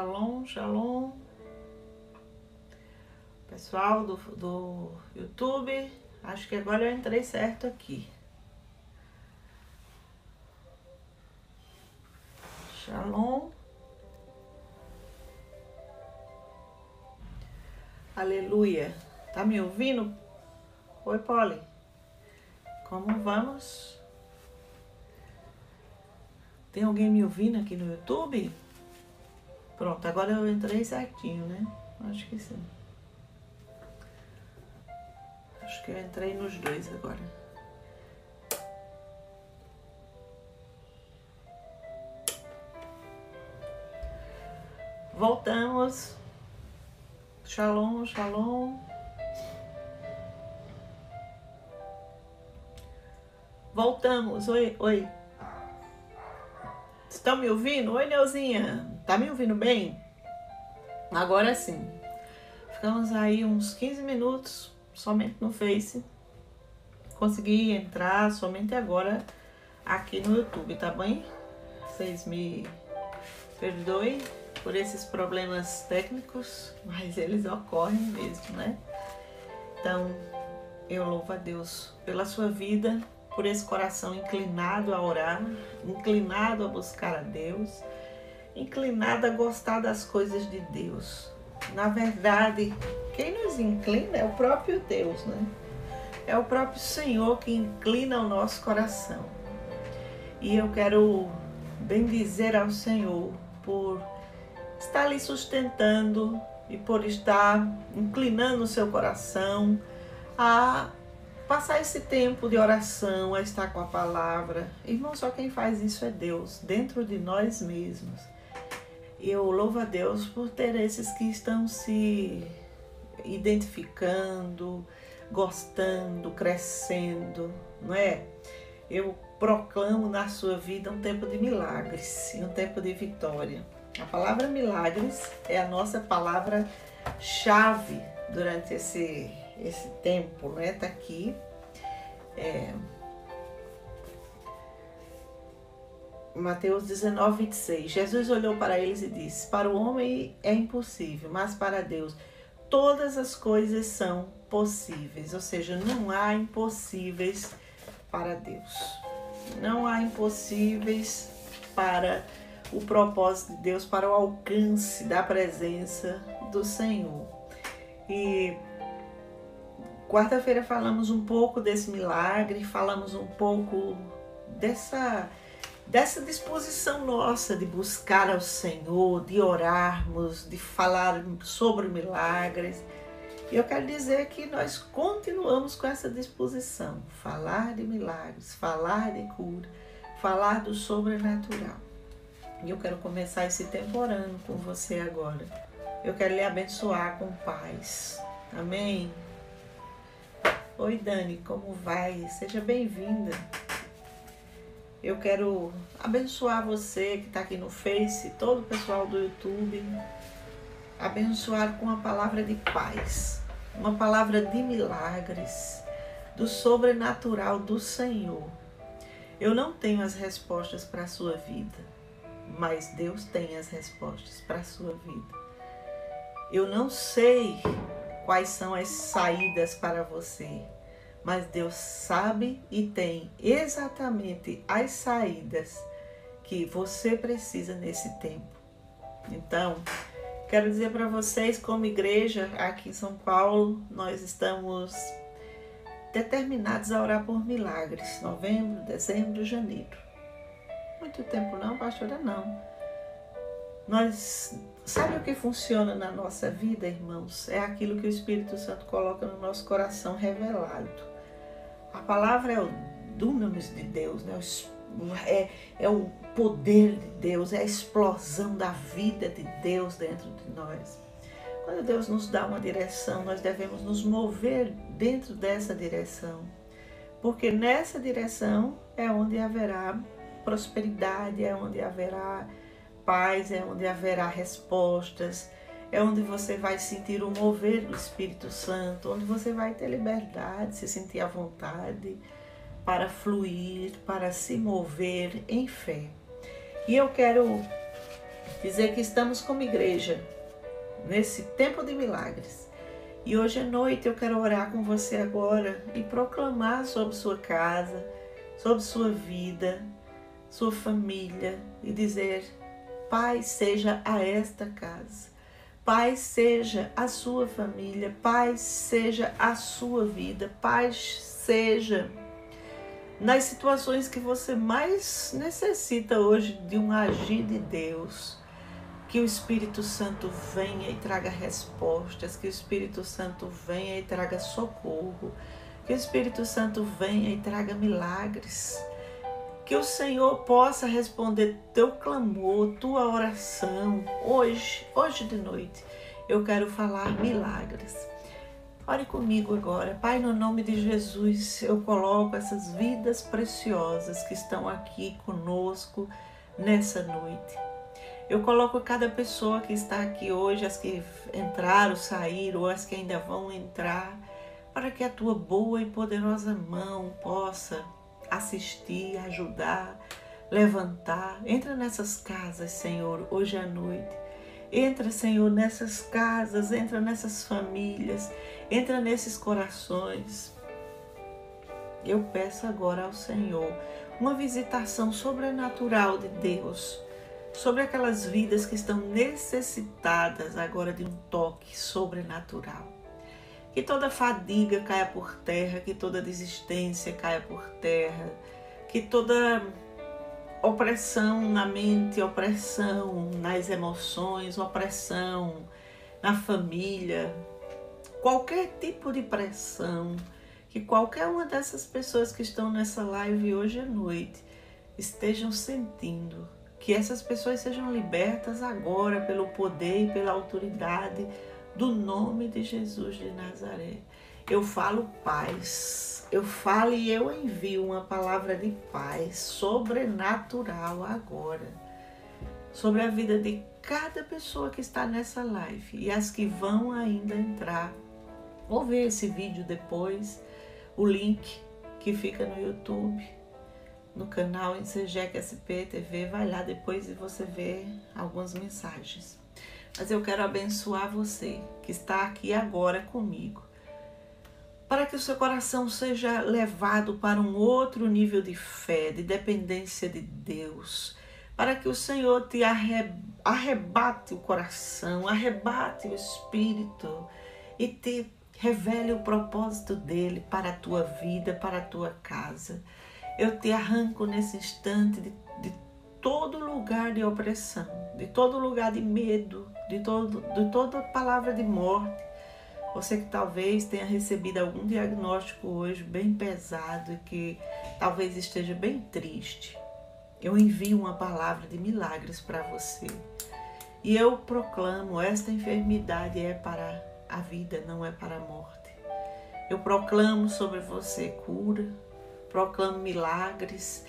Shalom, shalom. Pessoal do, do YouTube, acho que agora eu entrei certo aqui. Shalom. Aleluia. Tá me ouvindo? Oi, Polly. Como vamos? Tem alguém me ouvindo aqui no YouTube? Pronto, agora eu entrei certinho, né? Acho que sim. Acho que eu entrei nos dois agora. Voltamos. Shalom, shalom. Voltamos. Oi, oi. Estão me ouvindo? Oi, Neuzinha. Tá me ouvindo bem? Agora sim. Ficamos aí uns 15 minutos somente no Face. Consegui entrar somente agora aqui no YouTube, tá bem? Vocês me perdoem por esses problemas técnicos, mas eles ocorrem mesmo, né? Então, eu louvo a Deus pela sua vida, por esse coração inclinado a orar, inclinado a buscar a Deus, inclinado a gostar das coisas de Deus. Na verdade, quem nos inclina é o próprio Deus, né? É o próprio Senhor que inclina o nosso coração. E eu quero bendizer ao Senhor por estar lhe sustentando e por estar inclinando o seu coração a passar esse tempo de oração, a estar com a palavra. Irmão, só quem faz isso é Deus, dentro de nós mesmos. Eu louvo a Deus por ter esses que estão se identificando, gostando, crescendo, não é? Eu proclamo na sua vida um tempo de milagres e um tempo de vitória. A palavra milagres é a nossa palavra chave durante esse, esse tempo, né? Tá aqui. É, Mateus 19, 26. Jesus olhou para eles e disse: Para o homem é impossível, mas para Deus todas as coisas são possíveis. Ou seja, não há impossíveis para Deus. Não há impossíveis para o propósito de Deus, para o alcance da presença do Senhor. E quarta-feira falamos um pouco desse milagre, falamos um pouco dessa dessa disposição nossa de buscar ao Senhor, de orarmos, de falar sobre milagres. E eu quero dizer que nós continuamos com essa disposição, falar de milagres, falar de cura, falar do sobrenatural. E eu quero começar esse tempo orando com você agora. Eu quero lhe abençoar com paz. Amém? Oi, Dani, como vai? Seja bem-vinda. Eu quero abençoar você que está aqui no Face, todo o pessoal do YouTube. Abençoar com uma palavra de paz, uma palavra de milagres, do sobrenatural do Senhor. Eu não tenho as respostas para a sua vida, mas Deus tem as respostas para a sua vida. Eu não sei quais são as saídas para você, mas Deus sabe e tem exatamente as saídas que você precisa nesse tempo. Então, quero dizer para vocês, como igreja aqui em São Paulo, nós estamos determinados a orar por milagres. Novembro, dezembro, janeiro. Muito tempo não, pastora, não. Nós sabe o que funciona na nossa vida, irmãos? É aquilo que o Espírito Santo coloca no nosso coração revelado. A palavra é o dunamis de Deus, né? É, é o poder de Deus, é a explosão da vida de Deus dentro de nós. Quando Deus nos dá uma direção, nós devemos nos mover dentro dessa direção, porque nessa direção é onde haverá prosperidade, é onde haverá paz, é onde haverá respostas, é onde você vai sentir o mover do Espírito Santo, onde você vai ter liberdade, se sentir à vontade para fluir, para se mover em fé. E eu quero dizer que estamos como igreja nesse tempo de milagres. E hoje à noite eu quero orar com você agora e proclamar sobre sua casa, sobre sua vida, sua família e dizer: Pai seja a esta casa. Pai seja a sua família, Pai seja a sua vida, Pai seja nas situações que você mais necessita hoje de um agir de Deus. Que o Espírito Santo venha e traga respostas, que o Espírito Santo venha e traga socorro, que o Espírito Santo venha e traga milagres. Que o Senhor possa responder teu clamor, tua oração hoje, hoje de noite. Eu quero falar milagres. Ore comigo agora. Pai, no nome de Jesus, eu coloco essas vidas preciosas que estão aqui conosco nessa noite. Eu coloco cada pessoa que está aqui hoje, as que entraram, saíram, ou as que ainda vão entrar, para que a tua boa e poderosa mão possa assistir, ajudar, levantar. Entra nessas casas, Senhor, hoje à noite. Entra, Senhor, nessas casas, entra nessas famílias, entra nesses corações. Eu peço agora ao Senhor uma visitação sobrenatural de Deus sobre aquelas vidas que estão necessitadas agora de um toque sobrenatural. Que toda fadiga caia por terra, que toda desistência caia por terra, que toda opressão na mente, opressão nas emoções, opressão na família, qualquer tipo de pressão que qualquer uma dessas pessoas que estão nessa live hoje à noite estejam sentindo, que essas pessoas sejam libertas agora pelo poder e pela autoridade do nome de Jesus de Nazaré. Eu falo paz, eu falo e eu envio uma palavra de paz sobrenatural agora sobre a vida de cada pessoa que está nessa live e as que vão ainda entrar ou ver esse vídeo depois, o link que fica no YouTube, no canal Insegec SP TV, vai lá depois e você vê algumas mensagens. Mas eu quero abençoar você que está aqui agora comigo, para que o seu coração seja levado para um outro nível de fé, de dependência de Deus, para que o Senhor te arrebate o coração, arrebate o espírito e te Revele o propósito dele para a tua vida, para a tua casa. Eu te arranco nesse instante de, todo lugar de opressão, de todo lugar de medo, de, todo, de toda palavra de morte. Você que talvez tenha recebido algum diagnóstico hoje bem pesado e que talvez esteja bem triste. Eu envio uma palavra de milagres para você. E eu proclamo: esta enfermidade é para a vida não é para a morte. Eu proclamo sobre você cura, proclamo milagres,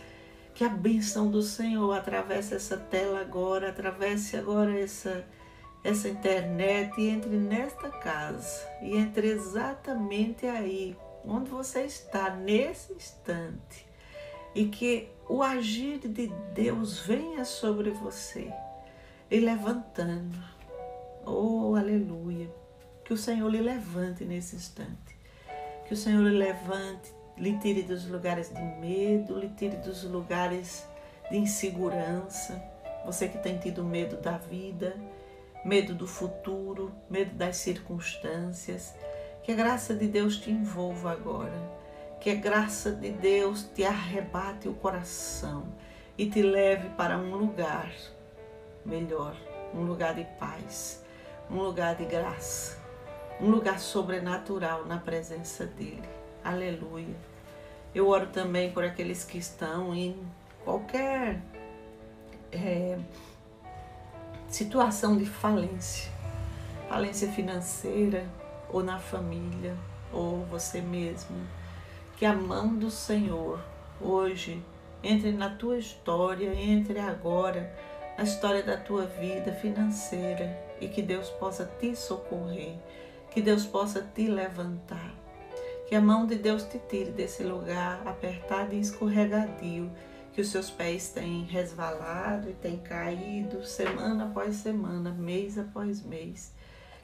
que a bênção do Senhor atravesse essa tela agora, atravesse agora essa, essa internet e entre nesta casa e entre exatamente aí onde você está nesse instante e que o agir de Deus venha sobre você e levantando. Oh, aleluia que o Senhor lhe levante nesse instante. Que o Senhor lhe levante, lhe tire dos lugares de medo, lhe tire dos lugares de insegurança. Você que tem tido medo da vida, medo do futuro, medo das circunstâncias. Que a graça de Deus te envolva agora. Que a graça de Deus te arrebate o coração e te leve para um lugar melhor, um lugar de paz, um lugar de graça um lugar sobrenatural na presença dele. Aleluia. Eu oro também por aqueles que estão em qualquer é, situação de falência, falência financeira, ou na família, ou você mesmo. Que a mão do Senhor hoje entre na tua história, entre agora na história da tua vida financeira e que Deus possa te socorrer que Deus possa te levantar. Que a mão de Deus te tire desse lugar apertado e escorregadio que os seus pés têm resvalado e têm caído semana após semana, mês após mês.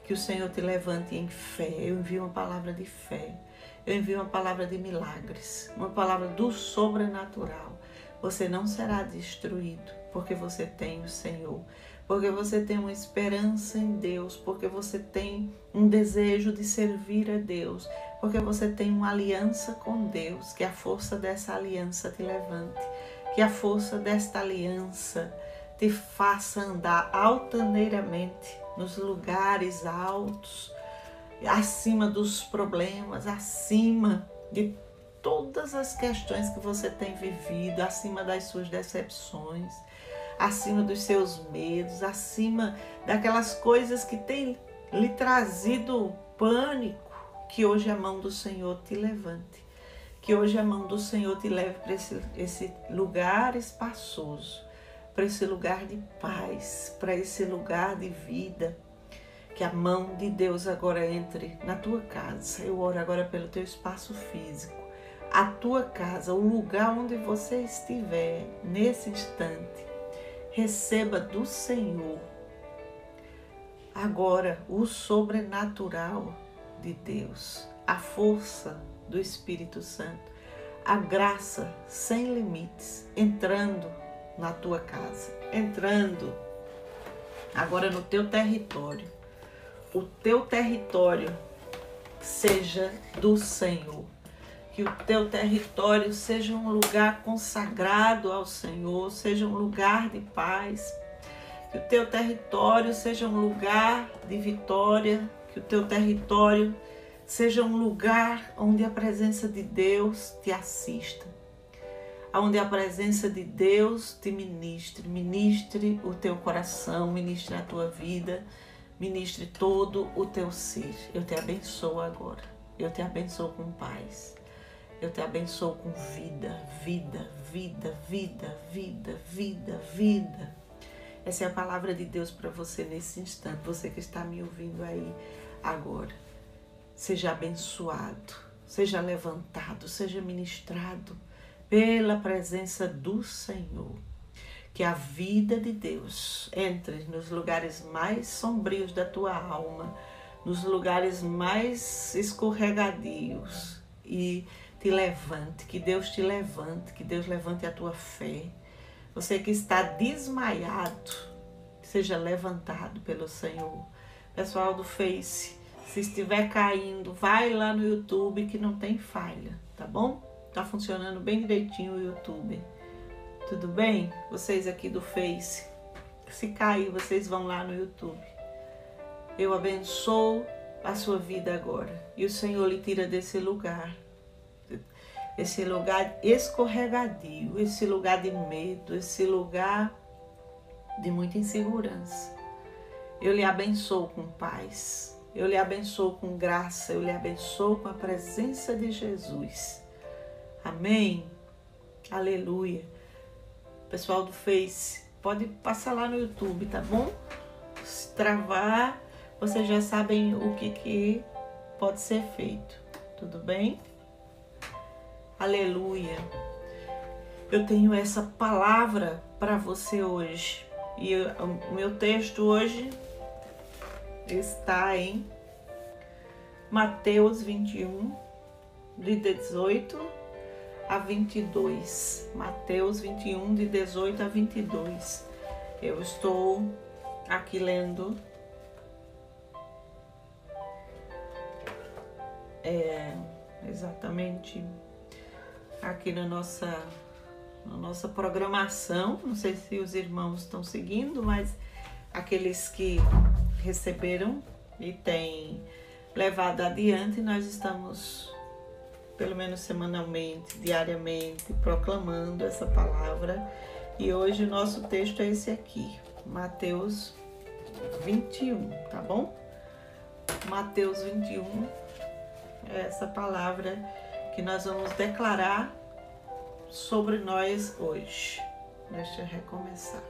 Que o Senhor te levante em fé. Eu envio uma palavra de fé. Eu envio uma palavra de milagres, uma palavra do sobrenatural. Você não será destruído, porque você tem o Senhor, porque você tem uma esperança em Deus, porque você tem um desejo de servir a Deus, porque você tem uma aliança com Deus, que a força dessa aliança te levante, que a força desta aliança te faça andar altaneiramente nos lugares altos, acima dos problemas, acima de todas as questões que você tem vivido, acima das suas decepções, acima dos seus medos, acima daquelas coisas que têm lhe trazido pânico, que hoje a mão do Senhor te levante, que hoje a mão do Senhor te leve para esse, esse lugar espaçoso, para esse lugar de paz, para esse lugar de vida. Que a mão de Deus agora entre na tua casa. Eu oro agora pelo teu espaço físico, a tua casa, o lugar onde você estiver nesse instante. Receba do Senhor agora o sobrenatural de Deus, a força do Espírito Santo, a graça sem limites entrando na tua casa, entrando agora no teu território. O teu território seja do Senhor. Que o teu território seja um lugar consagrado ao Senhor, seja um lugar de paz. Que o teu território seja um lugar de vitória, que o teu território seja um lugar onde a presença de Deus te assista, onde a presença de Deus te ministre, ministre o teu coração, ministre a tua vida, ministre todo o teu ser. Eu te abençoo agora, eu te abençoo com paz, eu te abençoo com vida, vida, vida, vida, vida, vida, vida. Essa é a palavra de Deus para você nesse instante, você que está me ouvindo aí agora. Seja abençoado, seja levantado, seja ministrado pela presença do Senhor. Que a vida de Deus entre nos lugares mais sombrios da tua alma, nos lugares mais escorregadios e te levante, que Deus te levante, que Deus levante a tua fé. Você que está desmaiado, seja levantado pelo Senhor. Pessoal do Face, se estiver caindo, vai lá no YouTube que não tem falha, tá bom? Tá funcionando bem direitinho o YouTube. Tudo bem? Vocês aqui do Face, se cair, vocês vão lá no YouTube. Eu abençoo a sua vida agora e o Senhor lhe tira desse lugar, esse lugar escorregadio, esse lugar de medo, esse lugar de muita insegurança. Eu lhe abençoo com paz, eu lhe abençoo com graça, eu lhe abençoo com a presença de Jesus. Amém? Aleluia. Pessoal do Face, pode passar lá no YouTube, tá bom? Se travar, vocês já sabem o que, que pode ser feito. Tudo bem? Aleluia. Eu tenho essa palavra para você hoje. E o meu texto hoje está em Mateus 21, de 18 a 22. Mateus 21, de 18 a 22. Eu estou aqui lendo é, exatamente aqui na nossa, na nossa programação. Não sei se os irmãos estão seguindo, mas aqueles que receberam e têm levado adiante, nós estamos, pelo menos semanalmente, diariamente, proclamando essa palavra. E hoje o nosso texto é esse aqui, Mateus 21, tá bom? Mateus 21 é essa palavra que nós vamos declarar sobre nós hoje. Deixa eu recomeçar.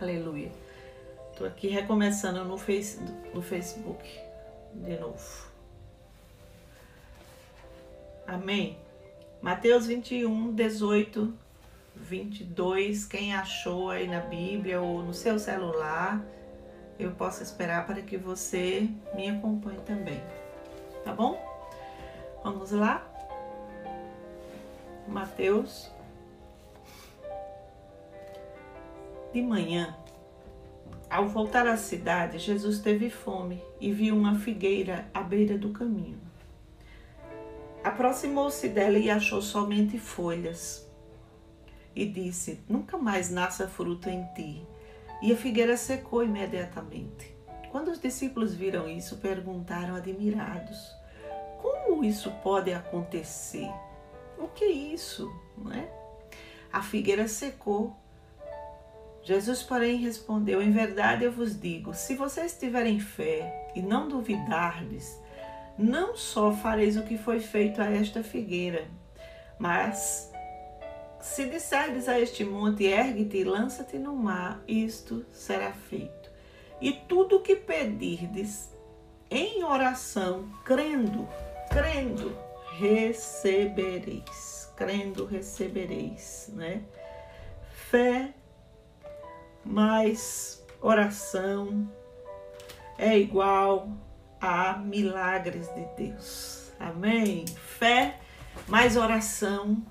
Aleluia. Estou aqui recomeçando no, face, no Facebook de novo. Amém. Mateus 21, 18 22, quem achou aí na Bíblia ou no seu celular, eu posso esperar para que você me acompanhe também. Tá bom? Vamos lá? Mateus. De manhã, ao voltar à cidade, Jesus teve fome e viu uma figueira à beira do caminho. Aproximou-se dela e achou somente folhas. E disse: Nunca mais nasça fruto em ti. E a figueira secou imediatamente. Quando os discípulos viram isso, perguntaram admirados: Como isso pode acontecer? O que é isso? Não é? A figueira secou. Jesus, porém, respondeu: Em verdade eu vos digo: se vocês tiverem fé e não duvidardes, não só fareis o que foi feito a esta figueira, mas se disserdes a este monte, ergue-te e lança-te no mar, isto será feito. E tudo o que pedirdes em oração, crendo, crendo, recebereis. Crendo, recebereis, né? Fé mais oração é igual a milagres de Deus. Amém? Fé mais oração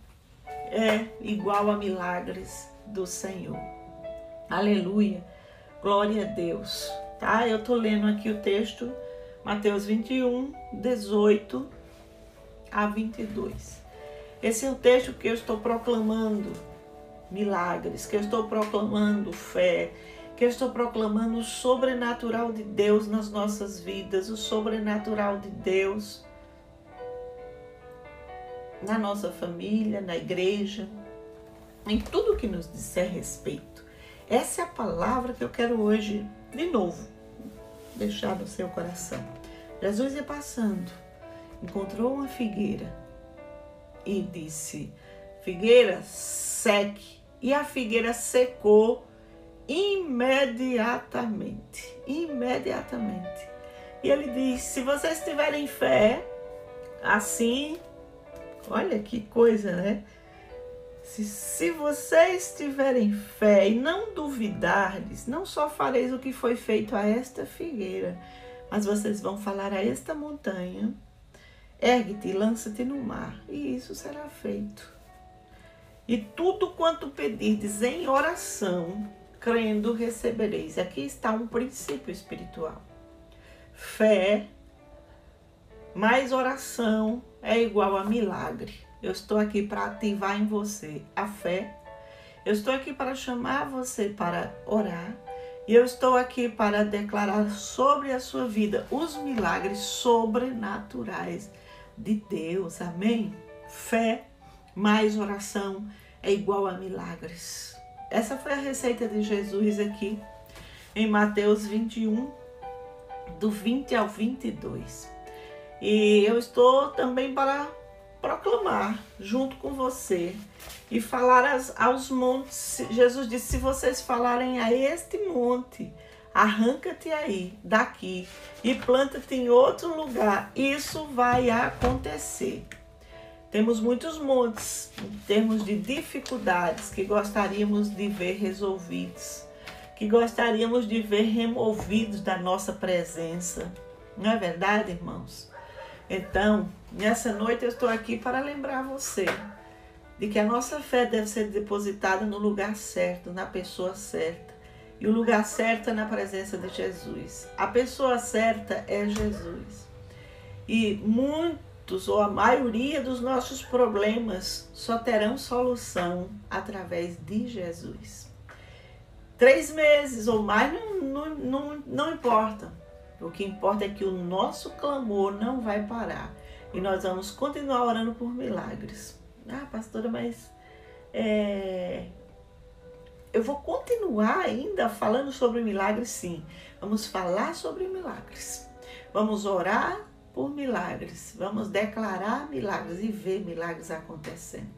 é igual a milagres do Senhor. Aleluia. Glória a Deus. Tá? Eu tô lendo aqui o texto Mateus 21, 18 a 22. Esse é o texto que eu estou proclamando milagres, que eu estou proclamando fé, que eu estou proclamando o sobrenatural de Deus nas nossas vidas, o sobrenatural de Deus na nossa família, na igreja, em tudo que nos disser respeito. Essa é a palavra que eu quero hoje, de novo, deixar no seu coração. Jesus ia passando, encontrou uma figueira e disse: Figueira, seque. E a figueira secou imediatamente. Imediatamente. E ele diz: se vocês tiverem fé, assim, olha que coisa, né? Se, se vocês tiverem fé e não duvidardes, não só fareis o que foi feito a esta figueira, mas vocês vão falar a esta montanha: ergue-te e lança-te no mar, e isso será feito. E tudo quanto pedirdes em oração, crendo recebereis. Aqui está um princípio espiritual. Fé mais oração é igual a milagre. Eu estou aqui para ativar em você a fé. Eu estou aqui para chamar você para orar. E eu estou aqui para declarar sobre a sua vida os milagres sobrenaturais de Deus. Amém? Fé mais oração é igual a milagres. Essa foi a receita de Jesus aqui em Mateus 21, do 20 ao 22. E eu estou também para proclamar junto com você e falar aos montes. Jesus disse: se vocês falarem a este monte, arranca-te aí, daqui, e planta-te em outro lugar, isso vai acontecer. Temos muitos montes em termos de dificuldades que gostaríamos de ver resolvidos, que gostaríamos de ver removidos da nossa presença. Não é verdade, irmãos? Então, nessa noite eu estou aqui para lembrar você de que a nossa fé deve ser depositada no lugar certo, na pessoa certa. E o lugar certo é na presença de Jesus. A pessoa certa é Jesus. E muito muitos ou a maioria dos nossos problemas só terão solução através de Jesus. Três meses ou mais não, não, não, não importa. O que importa é que o nosso clamor não vai parar. E nós vamos continuar orando por milagres. Ah, pastora, mas é, eu vou continuar ainda falando sobre milagres, sim. Vamos falar sobre milagres. Vamos orar por milagres. Vamos declarar milagres e ver milagres acontecendo.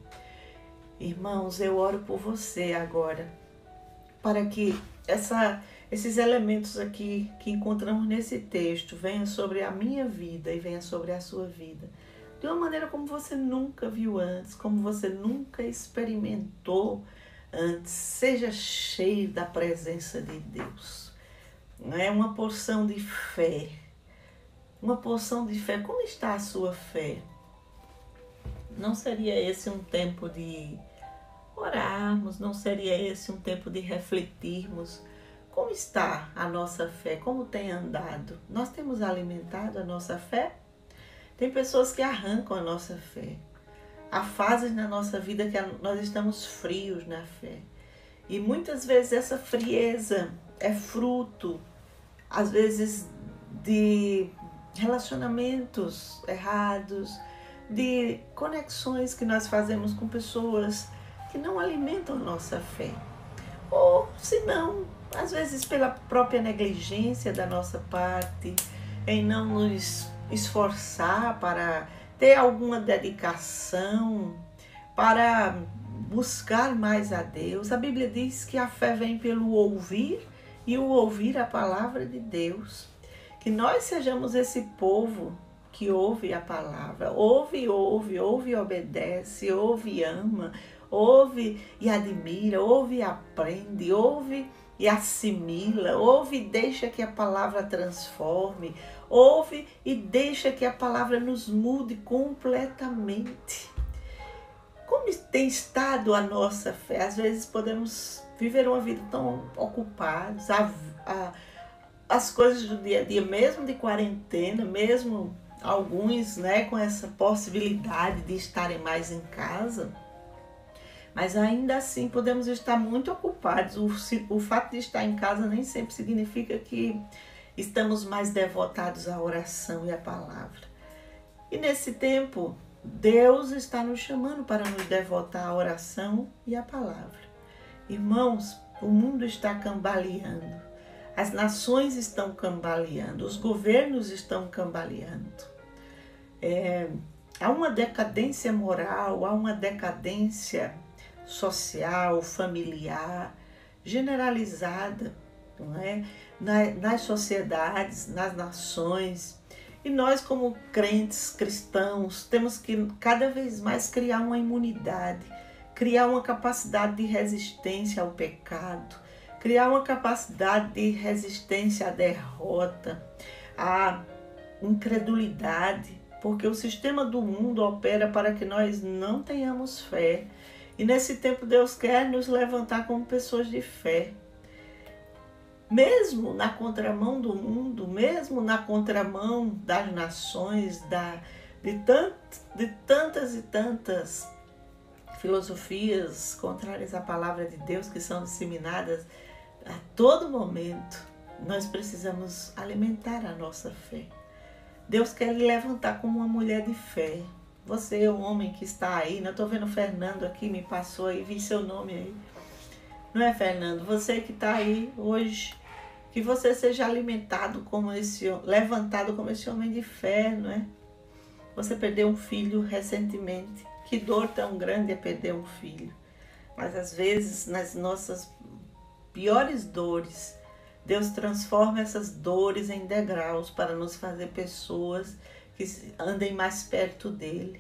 Irmãos, eu oro por você agora, para que essa, esses elementos aqui que encontramos nesse texto venham sobre a minha vida e venham sobre a sua vida. de uma maneira como você nunca viu antes, como você nunca experimentou antes. Seja cheio da presença de Deus. É uma porção de fé. Uma porção de fé. Como está a sua fé? Não seria esse um tempo de orarmos? Não seria esse um tempo de refletirmos? Como está a nossa fé? Como tem andado? Nós temos alimentado a nossa fé? Tem pessoas que arrancam a nossa fé. Há fases na nossa vida que nós estamos frios na fé. E muitas vezes essa frieza é fruto, às vezes, de relacionamentos errados, de conexões que nós fazemos com pessoas que não alimentam a nossa fé. Ou, se não, às vezes pela própria negligência da nossa parte, em não nos esforçar para ter alguma dedicação, para buscar mais a Deus. A Bíblia diz que a fé vem pelo ouvir e o ouvir a palavra de Deus. Que nós sejamos esse povo que ouve a palavra, ouve, ouve, ouve obedece, ouve ama, ouve e admira, ouve e aprende, ouve e assimila, ouve e deixa que a palavra transforme, ouve e deixa que a palavra nos mude completamente. Como tem estado a nossa fé? Às vezes podemos viver uma vida tão ocupados, a, a, as coisas do dia a dia, mesmo de quarentena, mesmo alguns né, com essa possibilidade de estarem mais em casa mas ainda assim podemos estar muito ocupados. O, o fato de estar em casa nem sempre significa que estamos mais devotados à oração e à palavra. E nesse tempo, Deus está nos chamando para nos devotar à oração e à palavra. Irmãos, o mundo está cambaleando, as nações estão cambaleando, os governos estão cambaleando. É, há uma decadência moral, há uma decadência social, familiar, generalizada, não é? nas sociedades, nas nações. E nós, como crentes cristãos, temos que cada vez mais criar uma imunidade, criar uma capacidade de resistência ao pecado, criar uma capacidade de resistência à derrota, à incredulidade, porque o sistema do mundo opera para que nós não tenhamos fé, e nesse tempo Deus quer nos levantar como pessoas de fé. Mesmo na contramão do mundo, mesmo na contramão das nações, da, de, tant, de tantas e tantas filosofias contrárias à palavra de Deus que são disseminadas a todo momento, nós precisamos alimentar a nossa fé. Deus quer lhe levantar como uma mulher de fé, você, o homem que está aí, não estou vendo o Fernando aqui, me passou aí, vi seu nome aí. Não é, Fernando? Você que está aí hoje, que você seja alimentado como esse, levantado como esse homem de fé, não é? Você perdeu um filho recentemente. Que dor tão grande é perder um filho. Mas às vezes, nas nossas piores dores, Deus transforma essas dores em degraus para nos fazer pessoas que andem mais perto dele,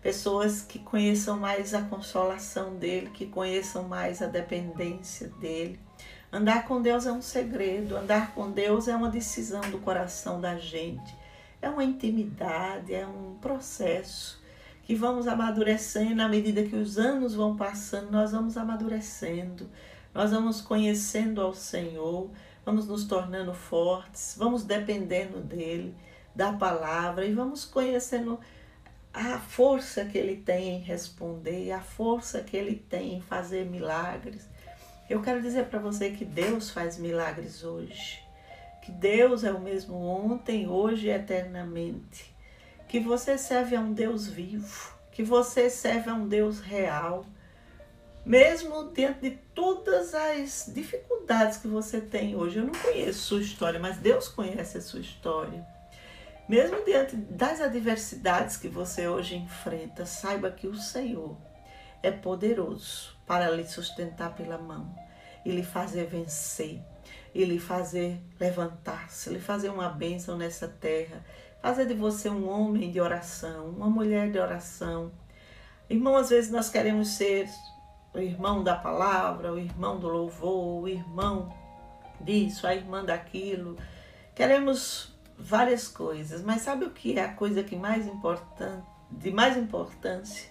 pessoas que conheçam mais a consolação dele, que conheçam mais a dependência dele. Andar com Deus é um segredo, andar com Deus é uma decisão do coração da gente, é uma intimidade, é um processo que vamos amadurecendo. À medida que os anos vão passando, nós vamos amadurecendo, nós vamos conhecendo ao Senhor, vamos nos tornando fortes, vamos dependendo dele da palavra e vamos conhecendo a força que ele tem em responder, a força que ele tem em fazer milagres. Eu quero dizer para você que Deus faz milagres hoje, que Deus é o mesmo ontem, hoje e eternamente, que você serve a um Deus vivo, que você serve a um Deus real, mesmo diante de todas as dificuldades que você tem hoje. Eu não conheço sua história, mas Deus conhece a sua história. Mesmo diante das adversidades que você hoje enfrenta, saiba que o Senhor é poderoso para lhe sustentar pela mão e lhe fazer vencer, e lhe fazer levantar-se, lhe fazer uma bênção nessa terra, fazer de você um homem de oração, uma mulher de oração. Irmão, às vezes nós queremos ser o irmão da palavra, o irmão do louvor, o irmão disso, a irmã daquilo. Queremos várias coisas, mas sabe o que é a coisa que mais importante, de mais importância?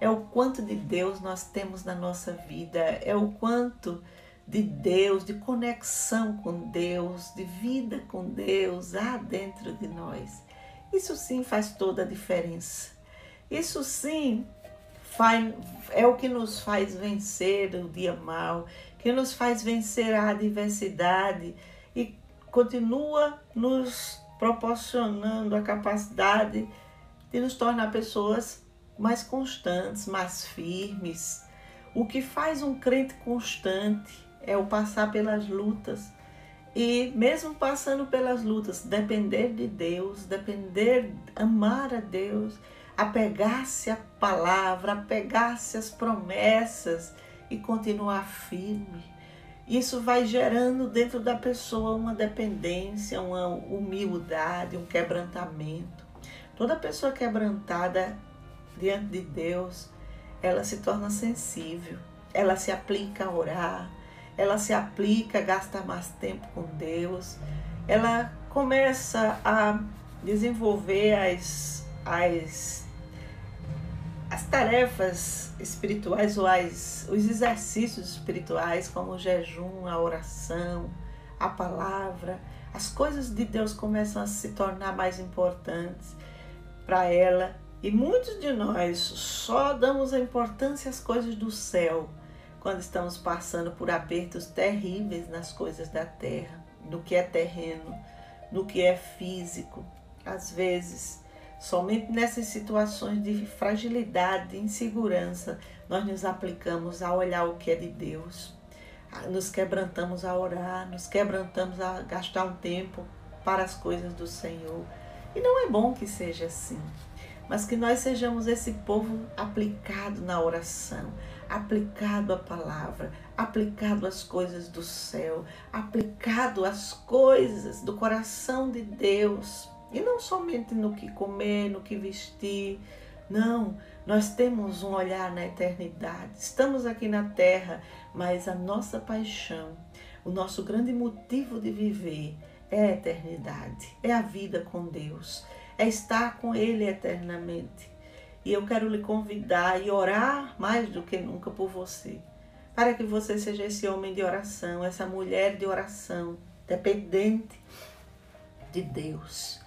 É o quanto de Deus nós temos na nossa vida, é o quanto de Deus, de conexão com Deus, de vida com Deus há dentro de nós. Isso sim faz toda a diferença. Isso sim faz, é o que nos faz vencer o dia mal, que nos faz vencer a adversidade e continua nos proporcionando a capacidade de nos tornar pessoas mais constantes, mais firmes. O que faz um crente constante é o passar pelas lutas. E mesmo passando pelas lutas, depender de Deus, depender, amar a Deus, apegar-se à palavra, apegar-se às promessas e continuar firme. Isso vai gerando dentro da pessoa uma dependência, uma humildade, um quebrantamento. Toda pessoa quebrantada diante de Deus, ela se torna sensível, ela se aplica a orar, ela se aplica a gastar mais tempo com Deus, ela começa a desenvolver as, as, as tarefas espirituais ou as, os exercícios espirituais, como o jejum, a oração, a palavra. As coisas de Deus começam a se tornar mais importantes para ela. E muitos de nós só damos a importância às coisas do céu quando estamos passando por apertos terríveis nas coisas da terra, no que é terreno, no que é físico. Às vezes, somente nessas situações de fragilidade, de insegurança, nós nos aplicamos a olhar o que é de Deus. Nos quebrantamos a orar, nos quebrantamos a gastar um tempo para as coisas do Senhor. E não é bom que seja assim, mas que nós sejamos esse povo aplicado na oração, aplicado à palavra, aplicado às coisas do céu, aplicado às coisas do coração de Deus. E não somente no que comer, no que vestir. Não, nós temos um olhar na eternidade. Estamos aqui na terra, mas a nossa paixão, o nosso grande motivo de viver é a eternidade, é a vida com Deus, é estar com Ele eternamente. E eu quero lhe convidar e orar mais do que nunca por você, para que você seja esse homem de oração, essa mulher de oração, dependente de Deus.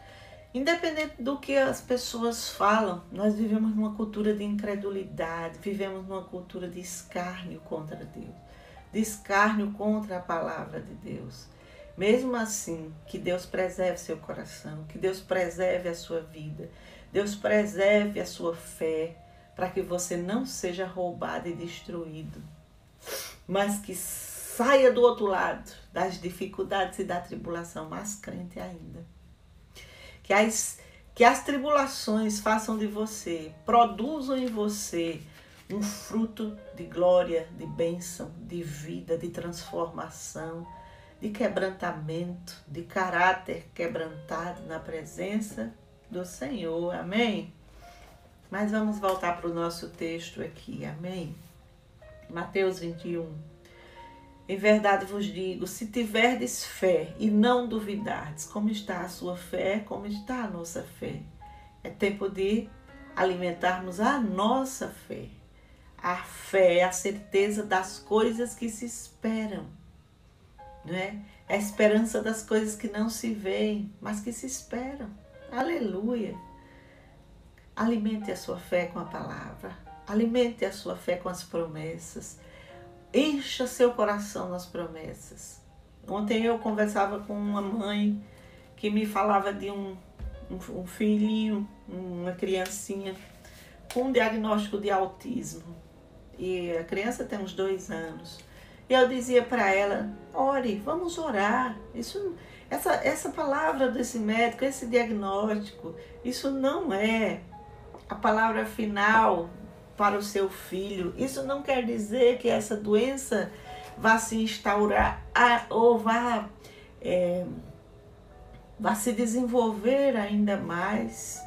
Independente do que as pessoas falam, nós vivemos numa cultura de incredulidade, vivemos numa cultura de escárnio contra Deus, de escárnio contra a palavra de Deus. Mesmo assim, que Deus preserve seu coração, que Deus preserve a sua vida, Deus preserve a sua fé para que você não seja roubado e destruído, mas que saia do outro lado das dificuldades e da tribulação, mais crente ainda. Que as, que as tribulações façam de você, produzam em você um fruto de glória, de bênção, de vida, de transformação, de quebrantamento, de caráter quebrantado na presença do Senhor. Amém? Mas vamos voltar para o nosso texto aqui. Amém? Mateus 21. Em verdade vos digo: se tiverdes fé e não duvidardes, como está a sua fé, como está a nossa fé. É tempo de alimentarmos a nossa fé. A fé é a certeza das coisas que se esperam, não é? É a esperança das coisas que não se veem, mas que se esperam. Aleluia. Alimente a sua fé com a palavra. Alimente a sua fé com as promessas. Encha seu coração nas promessas. Ontem eu conversava com uma mãe que me falava de um, um, um filhinho, uma criancinha com um diagnóstico de autismo. E a criança tem uns dois anos. E eu dizia para ela: ore, vamos orar. Isso essa, essa palavra desse médico, esse diagnóstico, isso não é a palavra final para o seu filho. Isso não quer dizer que essa doença vá se instaurar ou vá é, vá se desenvolver ainda mais,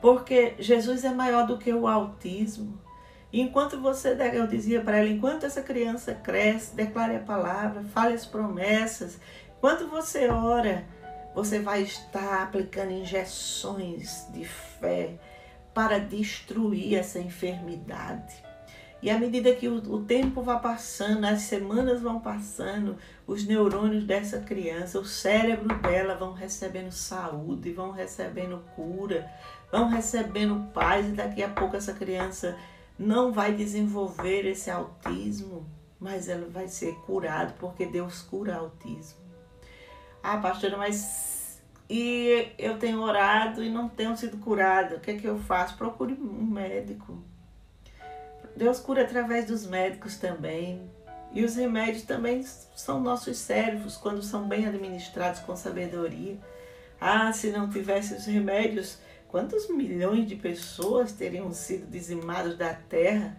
porque Jesus é maior do que o autismo. Enquanto você, eu dizia para ela, enquanto essa criança cresce, declare a palavra, fale as promessas, enquanto você ora, você vai estar aplicando injeções de fé para destruir essa enfermidade. E à medida que o, tempo vai passando, as semanas vão passando, os neurônios dessa criança, o cérebro dela vão recebendo saúde, vão recebendo cura, vão recebendo paz, e daqui a pouco essa criança não vai desenvolver esse autismo, mas ela vai ser curada, porque Deus cura autismo. Ah, pastora, mas e eu tenho orado e não tenho sido curada. O que é que eu faço? Procure um médico Deus cura através dos médicos também. E os remédios também são nossos servos quando são bem administrados com sabedoria. Ah, se não tivesse os remédios, quantos milhões de pessoas teriam sido dizimados da terra?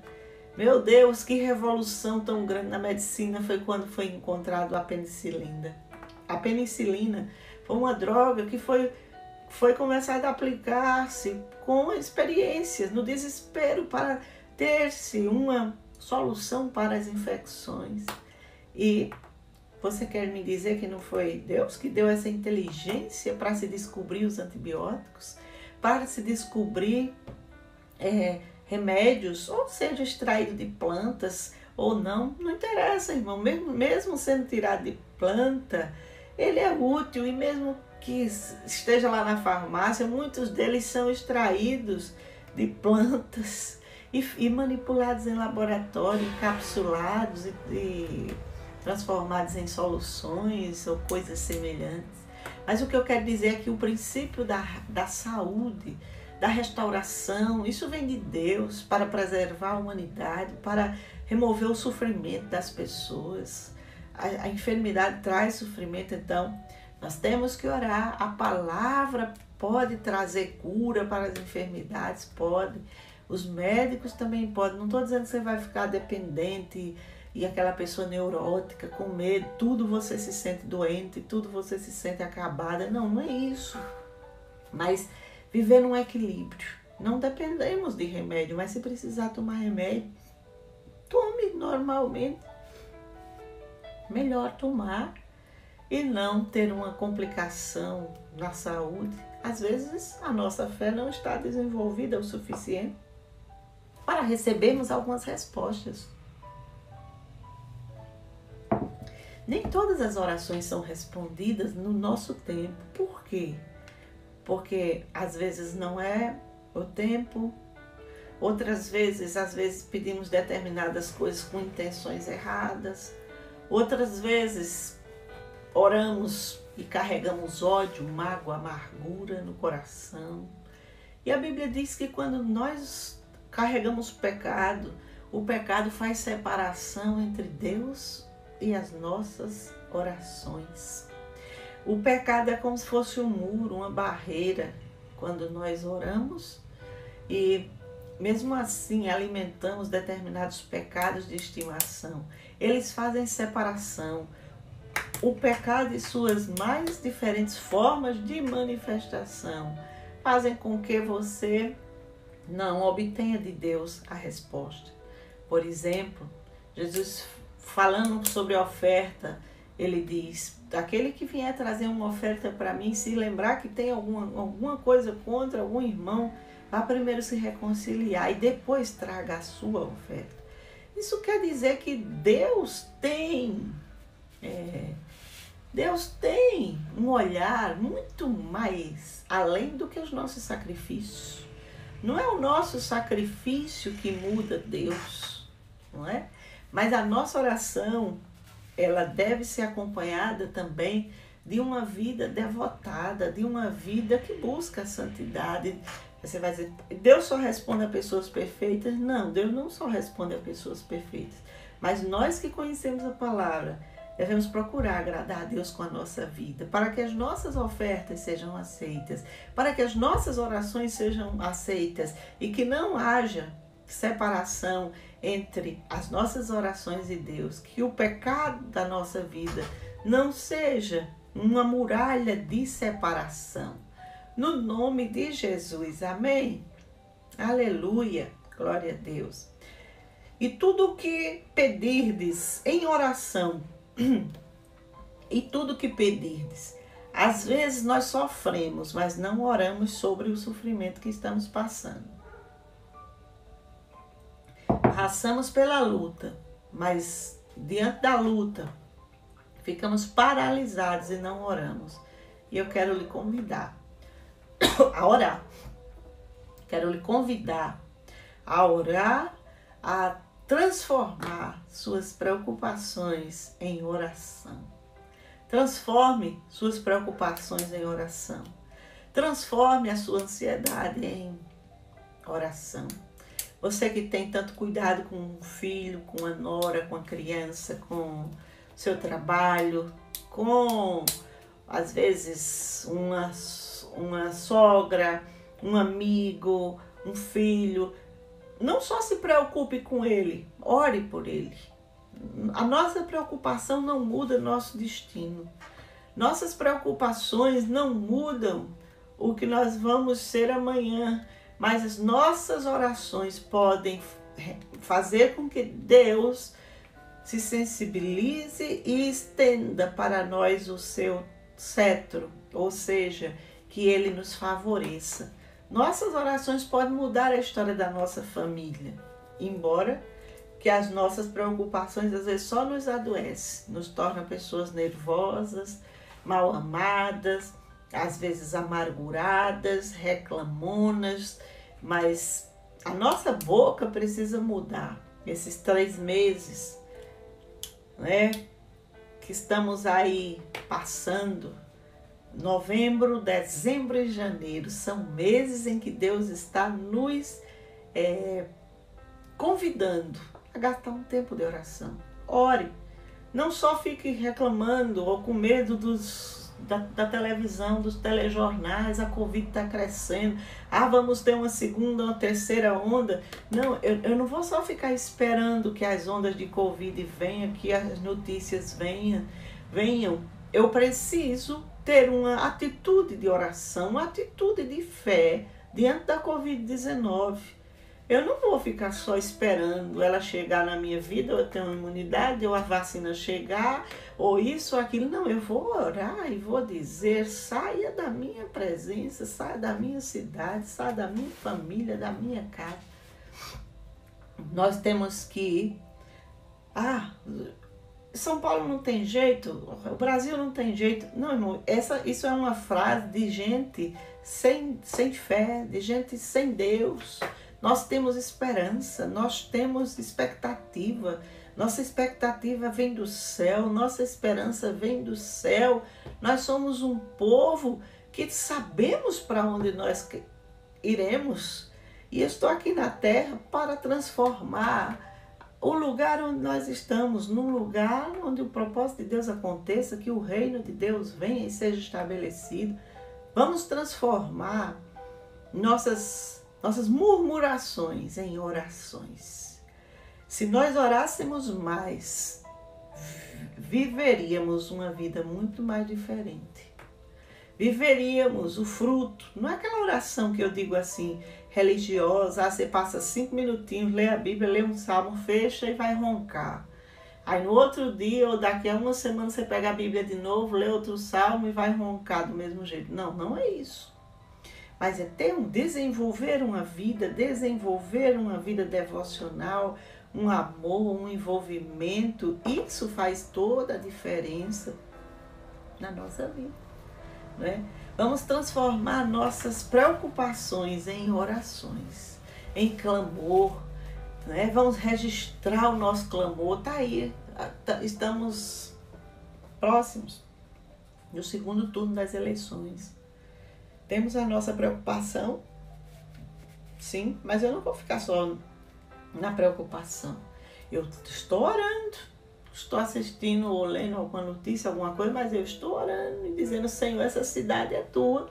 Meu Deus, que revolução tão grande na medicina foi quando foi encontrado a penicilina. A penicilina foi uma droga que foi, foi começada a aplicar-se com experiências, no desespero para ter-se uma solução para as infecções. E você quer me dizer que não foi Deus que deu essa inteligência para se descobrir os antibióticos, para se descobrir é, remédios, ou seja, extraído de plantas ou não, não interessa, irmão. Mesmo, mesmo sendo tirado de planta, ele é útil e mesmo que esteja lá na farmácia, muitos deles são extraídos de plantas e, e manipulados em laboratório, encapsulados e, e transformados em soluções ou coisas semelhantes. Mas o que eu quero dizer é que o princípio da, da saúde, da restauração, isso vem de Deus para preservar a humanidade, para remover o sofrimento das pessoas. A, a enfermidade traz sofrimento, então nós temos que orar. A palavra pode trazer cura para as enfermidades, pode. Os médicos também podem. Não estou dizendo que você vai ficar dependente e aquela pessoa neurótica, com medo, tudo você se sente doente, tudo você se sente acabada. Não, não é isso. Mas viver num equilíbrio. Não dependemos de remédio, mas se precisar tomar remédio, tome normalmente. Melhor tomar e não ter uma complicação na saúde. Às vezes a nossa fé não está desenvolvida o suficiente para recebermos algumas respostas. Nem todas as orações são respondidas no nosso tempo. Por quê? Porque às vezes não é o tempo, outras vezes, às vezes pedimos determinadas coisas com intenções erradas, outras vezes oramos e carregamos ódio, mágoa, amargura no coração. E a Bíblia diz que quando nós carregamos pecado. O pecado faz separação entre Deus e as nossas orações. O pecado é como se fosse um muro, uma barreira, quando nós oramos e mesmo assim alimentamos determinados pecados de estimação. Eles fazem separação. O pecado e suas mais diferentes formas de manifestação fazem com que você não obtenha de Deus a resposta. Por exemplo, Jesus falando sobre a oferta, ele diz: aquele que vier trazer uma oferta para mim, se lembrar que tem alguma, alguma coisa contra algum irmão, vá primeiro se reconciliar e depois traga a sua oferta. Isso quer dizer que Deus tem, é, Deus tem um olhar muito mais além do que os nossos sacrifícios. Não é o nosso sacrifício que muda Deus, não é? Mas a nossa oração, ela deve ser acompanhada também de uma vida devotada, de uma vida que busca a santidade. Você vai dizer, Deus só responde a pessoas perfeitas? Não, Deus não só responde a pessoas perfeitas. Mas nós que conhecemos a palavra, devemos procurar agradar a Deus com a nossa vida, para que as nossas ofertas sejam aceitas, para que as nossas orações sejam aceitas e que não haja separação entre as nossas orações e Deus, que o pecado da nossa vida não seja uma muralha de separação. No nome de Jesus, amém? Aleluia, glória a Deus. E tudo o que pedirdes em oração, e tudo o que pedirdes, às vezes nós sofremos, mas não oramos sobre o sofrimento que estamos passando. Passamos pela luta, mas diante da luta, ficamos paralisados e não oramos. E eu quero lhe convidar a orar. Quero lhe convidar a orar, a transformar suas preocupações em oração Transforme suas preocupações em oração. Transforme a sua ansiedade em oração. Você que tem tanto cuidado com um filho, com a nora, com a criança, com seu trabalho, com às vezes uma, uma sogra, um amigo, um filho. Não só se preocupe com ele, ore por ele a nossa preocupação não muda nosso destino. Nossas preocupações não mudam o que nós vamos ser amanhã, mas as nossas orações podem fazer com que Deus se sensibilize e estenda para nós o seu cetro, ou seja, que ele nos favoreça. Nossas orações podem mudar a história da nossa família, embora que as nossas preocupações às vezes só nos adoecem, nos torna pessoas nervosas, mal amadas, às vezes amarguradas, reclamonas, mas a nossa boca precisa mudar. Esses três meses, né, que estamos aí passando, novembro, dezembro e janeiro, são meses em que Deus está nos é, convidando a gastar um tempo de oração. Ore. Não só fique reclamando ou com medo dos, da, da televisão, dos telejornais, a Covid está crescendo. Ah, vamos ter uma segunda, uma terceira onda. Não, eu, eu não vou só ficar esperando que as ondas de Covid venham, que as notícias venham. venham. Eu preciso ter uma atitude de oração, uma atitude de fé diante da Covid-19 eu não vou ficar só esperando ela chegar na minha vida, eu tenho imunidade, ou a vacina chegar, ou isso ou aquilo. Não, eu vou orar e vou dizer: saia da minha presença, saia da minha cidade, saia da minha família, da minha casa. Nós temos que. Ah, São Paulo não tem jeito, o Brasil não tem jeito. Não, irmão, essa, isso é uma frase de gente sem, sem fé, de gente sem Deus nós temos esperança, nós temos expectativa. Nossa expectativa vem do céu, nossa esperança vem do céu. Nós somos um povo que sabemos para onde nós iremos. E estou aqui na terra para transformar o lugar onde nós estamos num lugar onde o propósito de Deus aconteça, que o reino de Deus venha e seja estabelecido. Vamos transformar nossas nossas murmurações em orações. Se nós orássemos mais, viveríamos uma vida muito mais diferente. Viveríamos o fruto, não é aquela oração que eu digo assim, religiosa, você passa cinco minutinhos, lê a Bíblia, lê um salmo, fecha e vai roncar. Aí no outro dia ou daqui a uma semana você pega a Bíblia de novo, lê outro salmo e vai roncar do mesmo jeito. Não, não é isso mas é ter um desenvolver uma vida, desenvolver uma vida devocional, um amor, um envolvimento. Isso faz toda a diferença na nossa vida. Né? Vamos transformar nossas preocupações em orações, em clamor. Né? Vamos registrar o nosso clamor. Está aí, tá, estamos próximos do segundo turno das eleições. Temos a nossa preocupação, sim, mas eu não vou ficar só na preocupação. Eu estou orando, estou assistindo ou lendo alguma notícia, alguma coisa, mas eu estou orando e dizendo: Senhor, essa cidade é tua,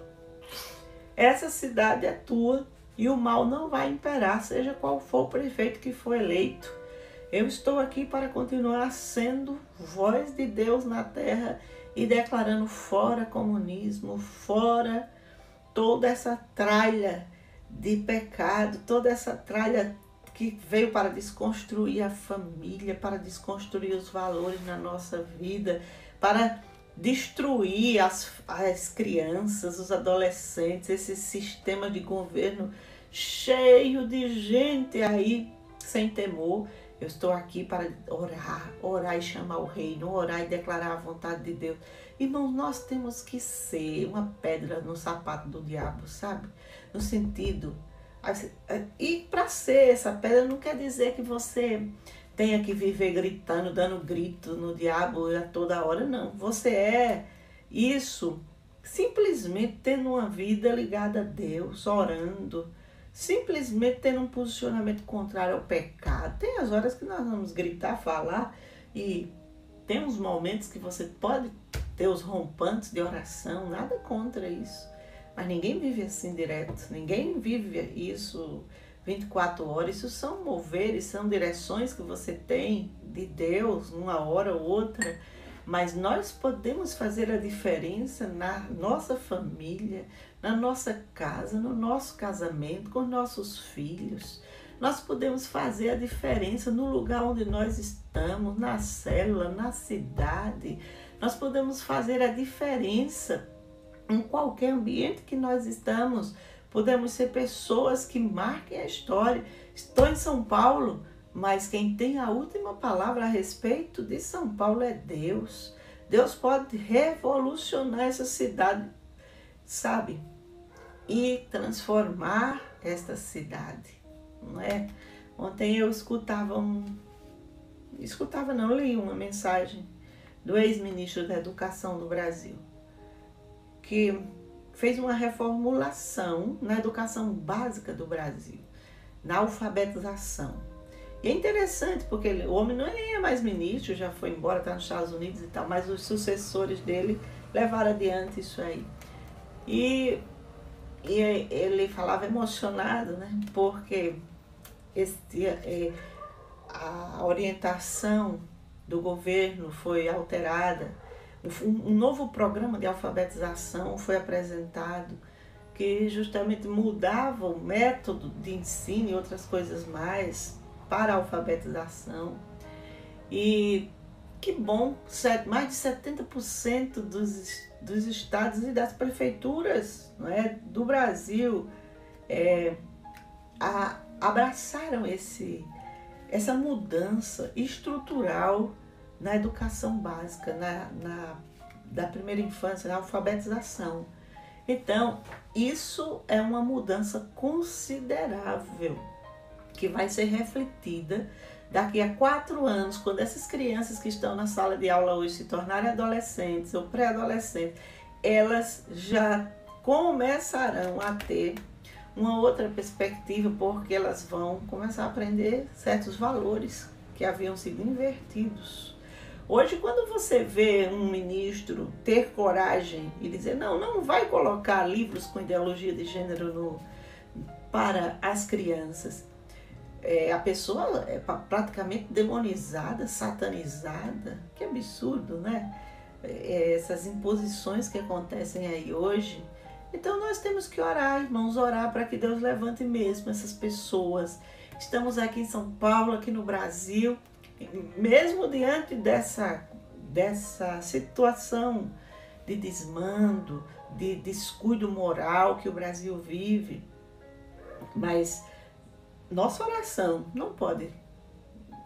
essa cidade é tua e o mal não vai imperar, seja qual for o prefeito que for eleito. Eu estou aqui para continuar sendo voz de Deus na terra e declarando fora comunismo, fora toda essa tralha de pecado, toda essa tralha que veio para desconstruir a família, para desconstruir os valores na nossa vida, para destruir as, as crianças, os adolescentes, esse sistema de governo cheio de gente aí sem temor. Eu estou aqui para orar, orar e chamar o reino, orar e declarar a vontade de Deus. Irmãos, nós temos que ser uma pedra no sapato do diabo, sabe? No sentido. E para ser essa pedra não quer dizer que você tenha que viver gritando, dando grito no diabo a toda hora, não. Você é isso simplesmente tendo uma vida ligada a Deus, orando, simplesmente tendo um posicionamento contrário ao pecado. Tem as horas que nós vamos gritar, falar e tem uns momentos que você pode ter os rompantes de oração, nada contra isso. Mas ninguém vive assim direto, ninguém vive isso 24 horas. Isso são moveres, são direções que você tem de Deus, uma hora ou outra. Mas nós podemos fazer a diferença na nossa família, na nossa casa, no nosso casamento, com nossos filhos. Nós podemos fazer a diferença no lugar onde nós estamos, na célula, na cidade. Nós podemos fazer a diferença em qualquer ambiente que nós estamos. Podemos ser pessoas que marquem a história. Estou em São Paulo, mas quem tem a última palavra a respeito de São Paulo é Deus. Deus pode revolucionar essa cidade, sabe? e transformar esta cidade, não é? Ontem eu escutava um escutava não li uma mensagem do ex-ministro da Educação do Brasil que fez uma reformulação na educação básica do Brasil, na alfabetização. E é interessante porque ele, o homem não é mais ministro, já foi embora, está nos Estados Unidos e tal, mas os sucessores dele levaram adiante isso aí. E e ele falava emocionado, né? Porque este, é, a orientação do governo foi alterada. Um, novo programa de alfabetização foi apresentado que justamente mudava o método de ensino e outras coisas mais para a alfabetização. E que bom, mais de 70% dos dos estados e das prefeituras não é, do Brasil é, a, abraçaram esse, essa mudança estrutural na educação básica, na, na, da primeira infância, na alfabetização. Então, isso é uma mudança considerável que vai ser refletida daqui a quatro anos, quando essas crianças que estão na sala de aula hoje se tornarem adolescentes ou pré-adolescentes, elas já começarão a ter uma outra perspectiva, porque elas vão começar a aprender certos valores que haviam sido invertidos. Hoje, quando você vê um ministro ter coragem e dizer não, não vai colocar livros com ideologia de gênero no, para as crianças, é, a pessoa é praticamente demonizada, satanizada. Que absurdo, né? É, essas imposições que acontecem aí hoje. Então nós temos que orar, irmãos, orar para que Deus levante mesmo essas pessoas. Estamos aqui em São Paulo, aqui no Brasil, mesmo diante dessa, dessa situação de desmando, de descuido moral que o Brasil vive, mas nossa oração não pode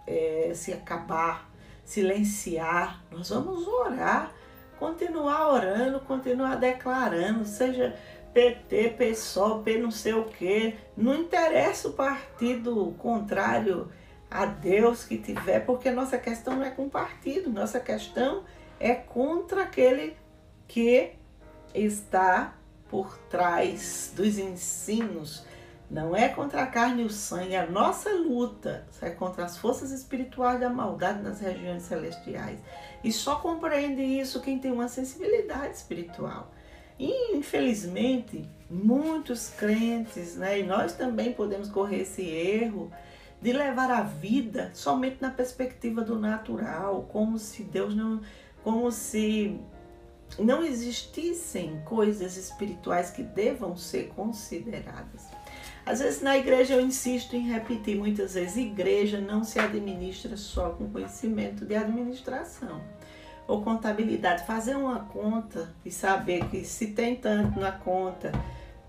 é, se acabar, silenciar. Nós vamos orar, continuar orando, continuar declarando, seja PT, PSOL, P não sei o que, não interessa o partido contrário a Deus que tiver, porque nossa questão não é com partido, nossa questão é contra aquele que está por trás dos ensinos não é contra a carne e o sangue, a nossa luta é contra as forças espirituais da maldade nas regiões celestiais. E só compreende isso quem tem uma sensibilidade espiritual. E, infelizmente, muitos crentes, né, e nós também podemos correr esse erro de levar a vida somente na perspectiva do natural, como se Deus não, como se não existissem coisas espirituais que devam ser consideradas. Às vezes na igreja eu insisto em repetir muitas vezes, igreja não se administra só com conhecimento de administração ou contabilidade. Fazer uma conta e saber que se tem tanto na conta,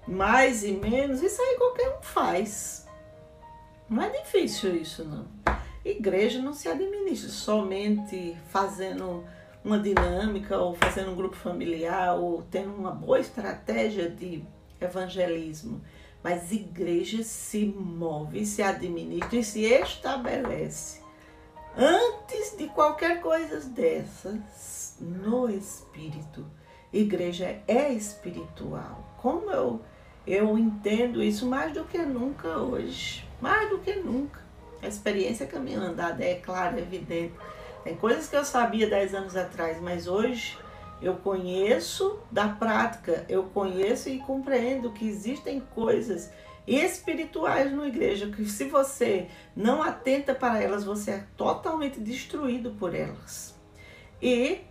mais e menos, isso aí qualquer um faz. Não é difícil isso não. Igreja não se administra somente fazendo uma dinâmica ou fazendo um grupo familiar ou tendo uma boa estratégia de evangelismo. Mas igreja se move, se administra e se estabelece antes de qualquer coisa dessas no espírito. Igreja é espiritual. Como eu, eu entendo isso mais do que nunca hoje. Mais do que nunca. A experiência caminhando andada é clara, é evidente. Tem coisas que eu sabia dez anos atrás, mas hoje eu conheço da prática, eu conheço e compreendo que existem coisas espirituais na igreja que se você não atenta para elas, você é totalmente destruído por elas. E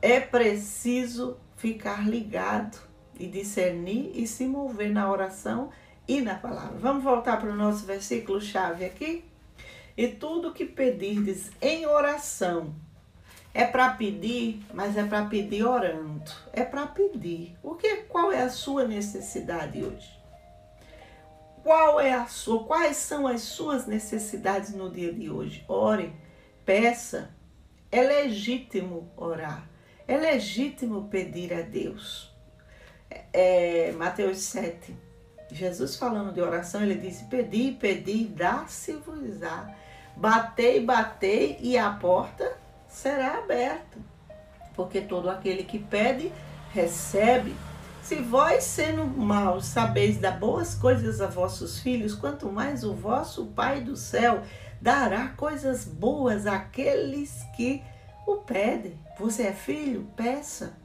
é preciso ficar ligado e discernir e se mover na oração e na palavra. Vamos voltar para o nosso versículo chave aqui? E tudo que pedirdes em oração, é para pedir, mas é para pedir orando. É para pedir. O que, qual é a sua necessidade hoje? Qual é a sua? Quais são as suas necessidades no dia de hoje? Ore, peça. É legítimo orar. É legítimo pedir a Deus. É, Mateus 7. Jesus falando de oração, ele disse: Pedi, pedi, dá-se-vos-á. Batei, batei e a porta será aberta. Porque todo aquele que pede, recebe. Se vós, sendo maus, sabeis dar boas coisas a vossos filhos, quanto mais o vosso Pai do céu dará coisas boas àqueles que o pedem. Você é filho? Peça.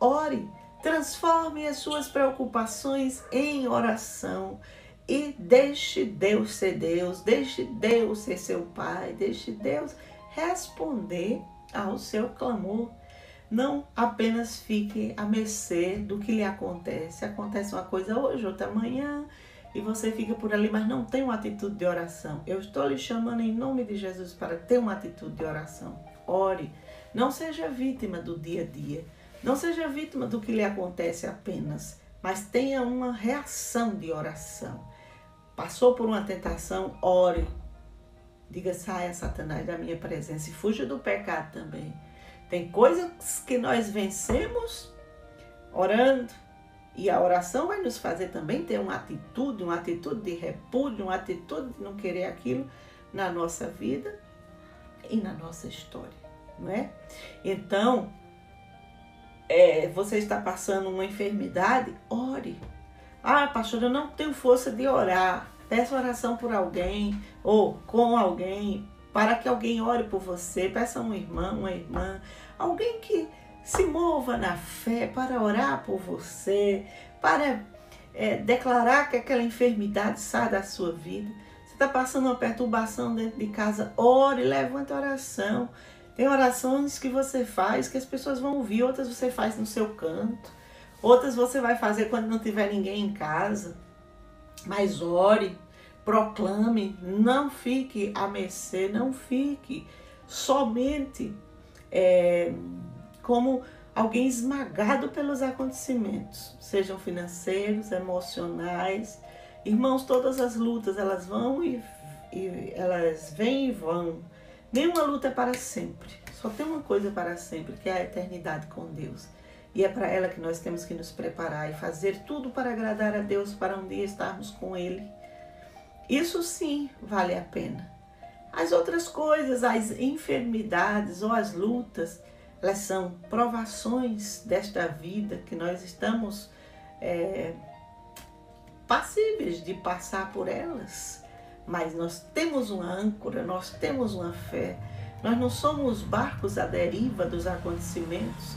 Ore. Transforme as suas preocupações em oração e deixe Deus ser Deus, deixe Deus ser seu Pai, deixe Deus responder ao seu clamor. Não apenas fique à mercê do que lhe acontece. Acontece uma coisa hoje, outra amanhã, e você fica por ali, mas não tem uma atitude de oração. Eu estou lhe chamando em nome de Jesus para ter uma atitude de oração. Ore. Não seja vítima do dia a dia. Não seja vítima do que lhe acontece apenas, mas tenha uma reação de oração. Passou por uma tentação, ore. Diga, saia Satanás da minha presença e fuja do pecado também. Tem coisas que nós vencemos orando. E a oração vai nos fazer também ter uma atitude, uma atitude de repúdio, uma atitude de não querer aquilo na nossa vida e na nossa história, não é? Então, é, você está passando uma enfermidade, ore. Ah, pastor, eu não tenho força de orar. Peça oração por alguém ou com alguém, para que alguém ore por você. Peça um irmão, uma irmã, alguém que se mova na fé para orar por você, para é, declarar que aquela enfermidade sai da sua vida. Você está passando uma perturbação dentro de casa, ore, levante oração. Tem orações que você faz que as pessoas vão ouvir, outras você faz no seu canto. Outras você vai fazer quando não tiver ninguém em casa. Mas ore, proclame, não fique a mercê, não fique somente é, como alguém esmagado pelos acontecimentos, sejam financeiros, emocionais. Irmãos, todas as lutas elas vão e, e elas vêm e vão. Nenhuma luta é para sempre. Só tem uma coisa para sempre, que é a eternidade com Deus. E é para ela que nós temos que nos preparar e fazer tudo para agradar a Deus, para um dia estarmos com Ele. Isso sim vale a pena. As outras coisas, as enfermidades ou as lutas, elas são provações desta vida que nós estamos é, passíveis de passar por elas. Mas nós temos uma âncora, nós temos uma fé. Nós não somos barcos à deriva dos acontecimentos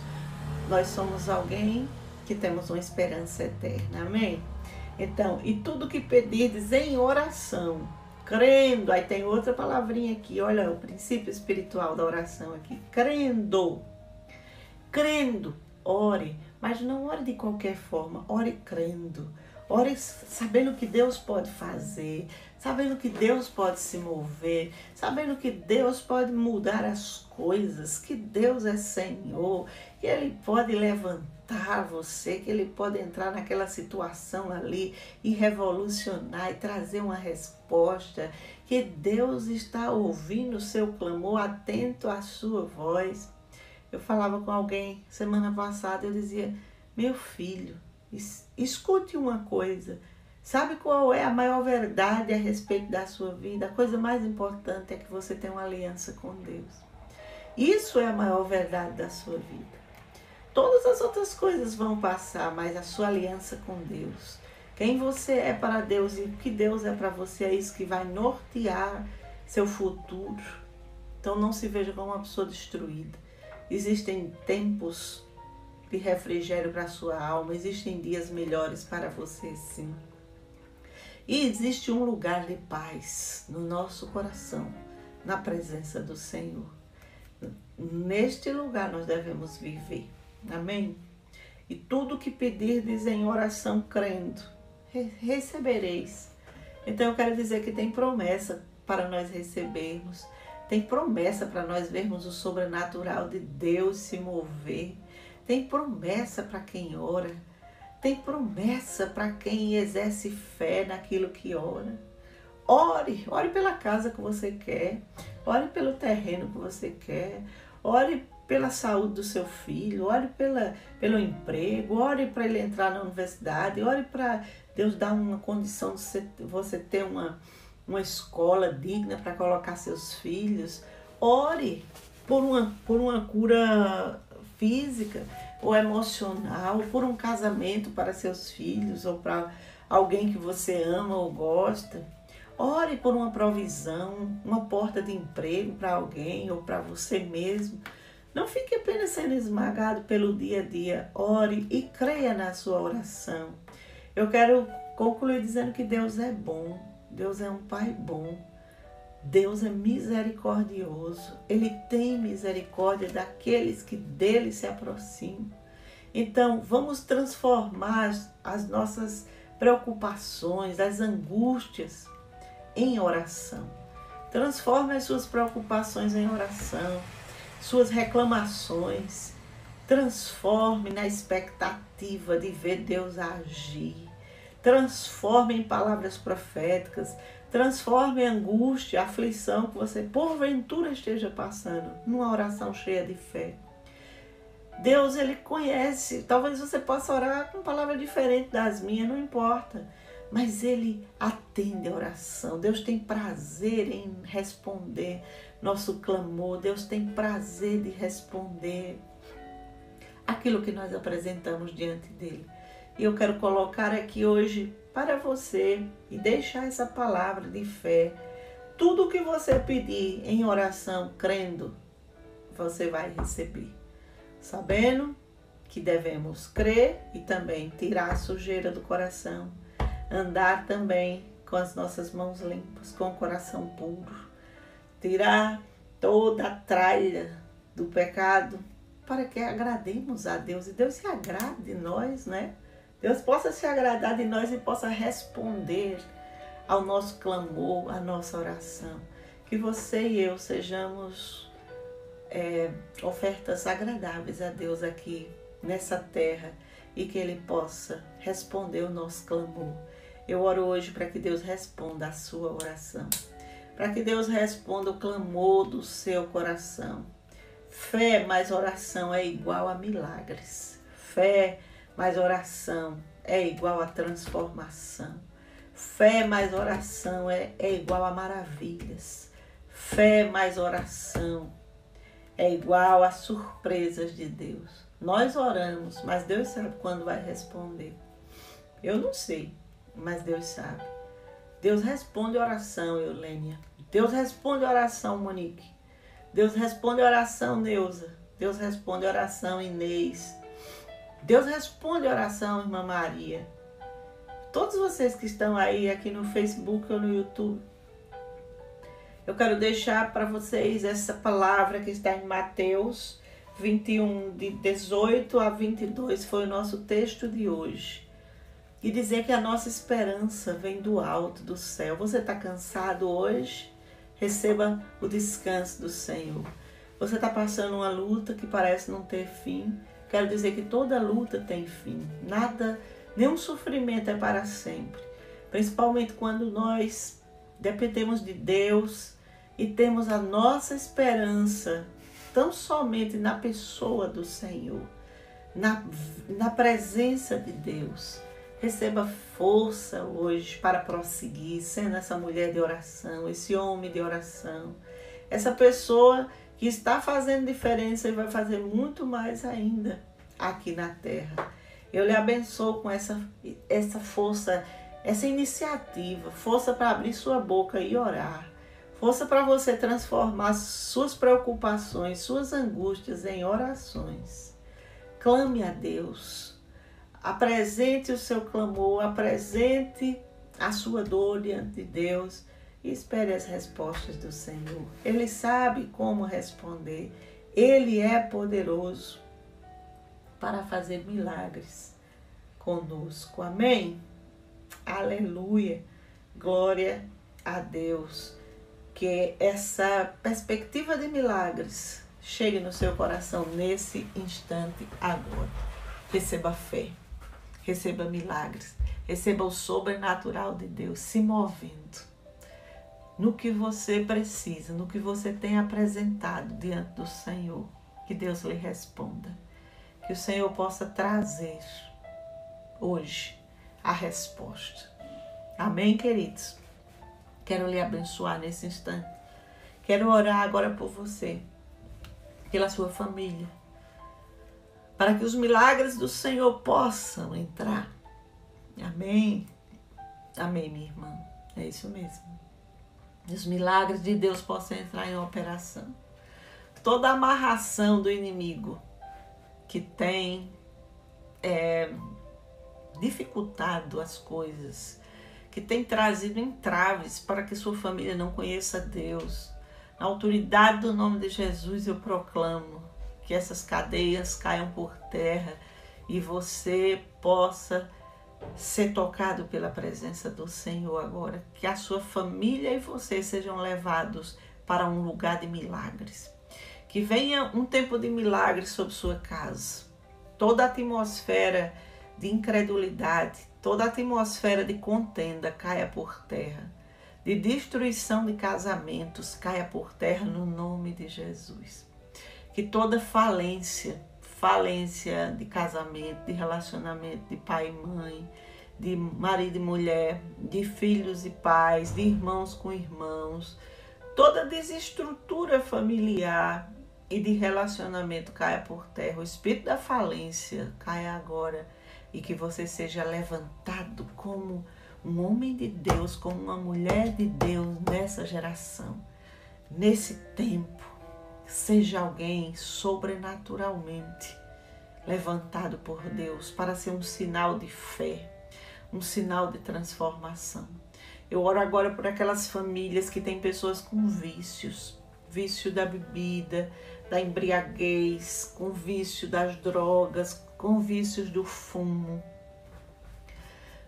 nós somos alguém que temos uma esperança eterna. Amém? Então, e tudo que pedirdes em oração, crendo, aí tem outra palavrinha aqui, olha o princípio espiritual da oração aqui, crendo, crendo, ore, mas não ore de qualquer forma, ore crendo. Ore sabendo que Deus pode fazer, sabendo que Deus pode se mover, sabendo que Deus pode mudar as coisas, que Deus é Senhor, que Ele pode levantar você, que Ele pode entrar naquela situação ali e revolucionar e trazer uma resposta, que Deus está ouvindo o seu clamor, atento à sua voz. Eu falava com alguém semana passada, eu dizia: Meu filho, escute uma coisa. Sabe qual é a maior verdade a respeito da sua vida? A coisa mais importante é que você tem uma aliança com Deus. Isso é a maior verdade da sua vida. Todas as outras coisas vão passar, mas a sua aliança com Deus, quem você é para Deus e o que Deus é para você, é isso que vai nortear seu futuro. Então não se veja como uma pessoa destruída. Existem tempos de refrigério para a sua alma, existem dias melhores para você, sim. E existe um lugar de paz no nosso coração, na presença do Senhor. Neste lugar nós devemos viver. Amém? E tudo que pedirdes em oração crendo, recebereis. Então eu quero dizer que tem promessa para nós recebermos. Tem promessa para nós vermos o sobrenatural de Deus se mover. Tem promessa para quem ora. Tem promessa para quem exerce fé naquilo que ora. Ore, ore pela casa que você quer, ore pelo terreno que você quer, ore pela saúde do seu filho, ore pela, pelo emprego, ore para ele entrar na universidade, ore para Deus dar uma condição de você, você ter uma, uma escola digna para colocar seus filhos. Ore por uma, por uma cura física ou emocional, por um casamento para seus filhos ou para alguém que você ama ou gosta. Ore por uma provisão, uma porta de emprego para alguém ou para você mesmo. Não fique apenas sendo esmagado pelo dia a dia. Ore e creia na sua oração. Eu quero concluir dizendo que Deus é bom. Deus é um Pai bom. Deus é misericordioso, Ele tem misericórdia daqueles que dele se aproximam. Então, vamos transformar as nossas preocupações, as angústias em oração. Transforme as suas preocupações em oração, suas reclamações. Transforme na expectativa de ver Deus agir. Transforme em palavras proféticas Transforme a angústia, a aflição que você porventura esteja passando numa oração cheia de fé. Deus, Ele conhece. Talvez você possa orar com palavra diferente das minhas, não importa. Mas Ele atende a oração. Deus tem prazer em responder nosso clamor. Deus tem prazer de responder aquilo que nós apresentamos diante dele. E eu quero colocar aqui hoje para você e deixar essa palavra de fé. Tudo o que você pedir em oração, crendo, você vai receber. Sabendo que devemos crer e também tirar a sujeira do coração, andar também com as nossas mãos limpas, com o coração puro, tirar toda a tralha do pecado para que agrademos a Deus e Deus se agrade de nós, né? Deus possa se agradar de nós e possa responder ao nosso clamor, à nossa oração. Que você e eu sejamos é, ofertas agradáveis a Deus aqui nessa terra e que Ele possa responder o nosso clamor. Eu oro hoje para que Deus responda a sua oração, para que Deus responda o clamor do seu coração. Fé mais oração é igual a milagres. Fé mais oração é igual a transformação. Fé mais oração é, é igual a maravilhas. Fé mais oração é igual a surpresas de Deus. Nós oramos, mas Deus sabe quando vai responder. Eu não sei, mas Deus sabe. Deus responde oração, Eulênia. Deus responde oração, Monique. Deus responde oração, Neuza. Deus responde oração, Inês. Deus responde a oração, irmã Maria. Todos vocês que estão aí aqui no Facebook ou no YouTube, eu quero deixar para vocês essa palavra que está em Mateus 21, de 18 a 22 foi o nosso texto de hoje. E dizer que a nossa esperança vem do alto, do céu. Você está cansado hoje? Receba o descanso do Senhor. Você está passando uma luta que parece não ter fim. Quero dizer que toda luta tem fim. Nada, nenhum sofrimento é para sempre. Principalmente quando nós dependemos de Deus e temos a nossa esperança tão somente na pessoa do Senhor, na, na presença de Deus. Receba força hoje para prosseguir, sendo essa mulher de oração, esse homem de oração, essa pessoa que está fazendo diferença e vai fazer muito mais ainda aqui na terra. Eu lhe abençoo com essa, essa força, essa iniciativa, força para abrir sua boca e orar Força para você transformar suas preocupações, suas angústias em orações. Clame a Deus. Apresente o seu clamor, apresente a sua dor diante de Deus espere as respostas do Senhor. Ele sabe como responder. Ele é poderoso para fazer milagres conosco. Amém? Aleluia. Glória a Deus que essa perspectiva de milagres chegue no seu coração nesse instante agora. Receba fé, receba milagres, receba o sobrenatural de Deus se movendo no que você precisa, no que você tem apresentado diante do Senhor. Que Deus lhe responda. Que o Senhor possa trazer hoje a resposta. Amém, queridos? Quero lhe abençoar nesse instante. Quero orar agora por você, pela sua família, para que os milagres do Senhor possam entrar. Amém. Amém, minha irmã. É isso mesmo. Os milagres de Deus possam entrar em operação. Toda amarração do inimigo que tem é, dificultado as coisas, que tem trazido entraves para que sua família não conheça Deus. Na autoridade do nome de Jesus, eu proclamo que essas cadeias caiam por terra e você possa ser tocado pela presença do Senhor agora. Que a sua família e você sejam levados para um lugar de milagres. Que venha um tempo de milagres sobre sua casa. Toda a atmosfera de incredulidade, toda a atmosfera de contenda caia por terra, de destruição de casamentos caia por terra no nome de Jesus. Que toda falência, falência de casamento, de relacionamento de pai e mãe, de marido e mulher, de filhos e pais, de irmãos com irmãos, toda desestrutura familiar e de relacionamento caia por terra. O espírito da falência caia agora e que você seja levantado como um homem de Deus, como uma mulher de Deus nessa geração, nesse tempo. Seja alguém sobrenaturalmente levantado por Deus para ser um sinal de fé, um sinal de transformação. Eu oro agora por aquelas famílias que têm pessoas com vícios, vício da bebida, da embriaguez, com vício das drogas, com vícios do fumo.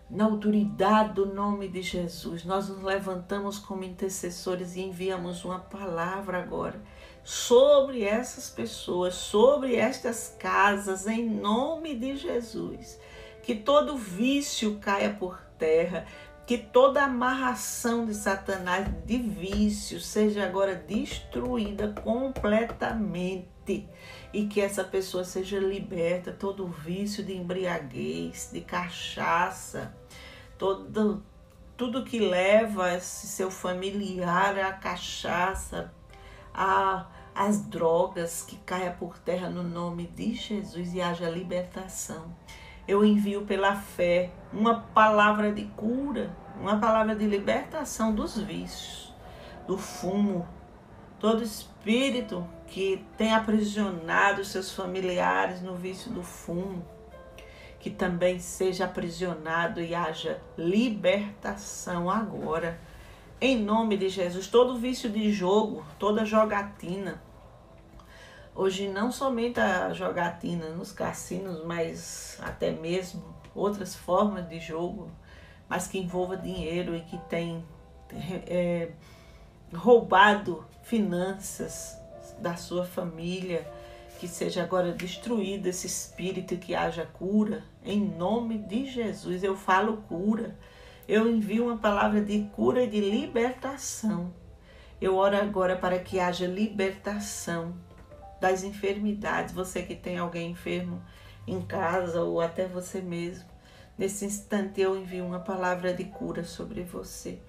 Na autoridade do nome de Jesus, nós nos levantamos como intercessores e enviamos uma palavra agora sobre essas pessoas, sobre estas casas, em nome de Jesus. Que todo vício caia por terra, que toda amarração de Satanás de vício seja agora destruída completamente e que essa pessoa seja liberta todo vício de embriaguez, de cachaça, todo tudo que leva esse seu familiar à cachaça, a as drogas que caia por terra no nome de Jesus e haja libertação. Eu envio pela fé uma palavra de cura, uma palavra de libertação dos vícios, do fumo, todo espírito que tem aprisionado seus familiares no vício do fumo, que também seja aprisionado e haja libertação agora. Em nome de Jesus, todo vício de jogo, toda jogatina, Hoje não somente a jogatina nos cassinos, mas até mesmo outras formas de jogo, mas que envolva dinheiro e que tem é, roubado finanças da sua família, que seja agora destruído esse espírito que haja cura. Em nome de Jesus, eu falo cura. Eu envio uma palavra de cura e de libertação. Eu oro agora para que haja libertação das enfermidades. Você que tem alguém enfermo em casa ou até você mesmo. Nesse instante eu envio uma palavra de cura sobre você,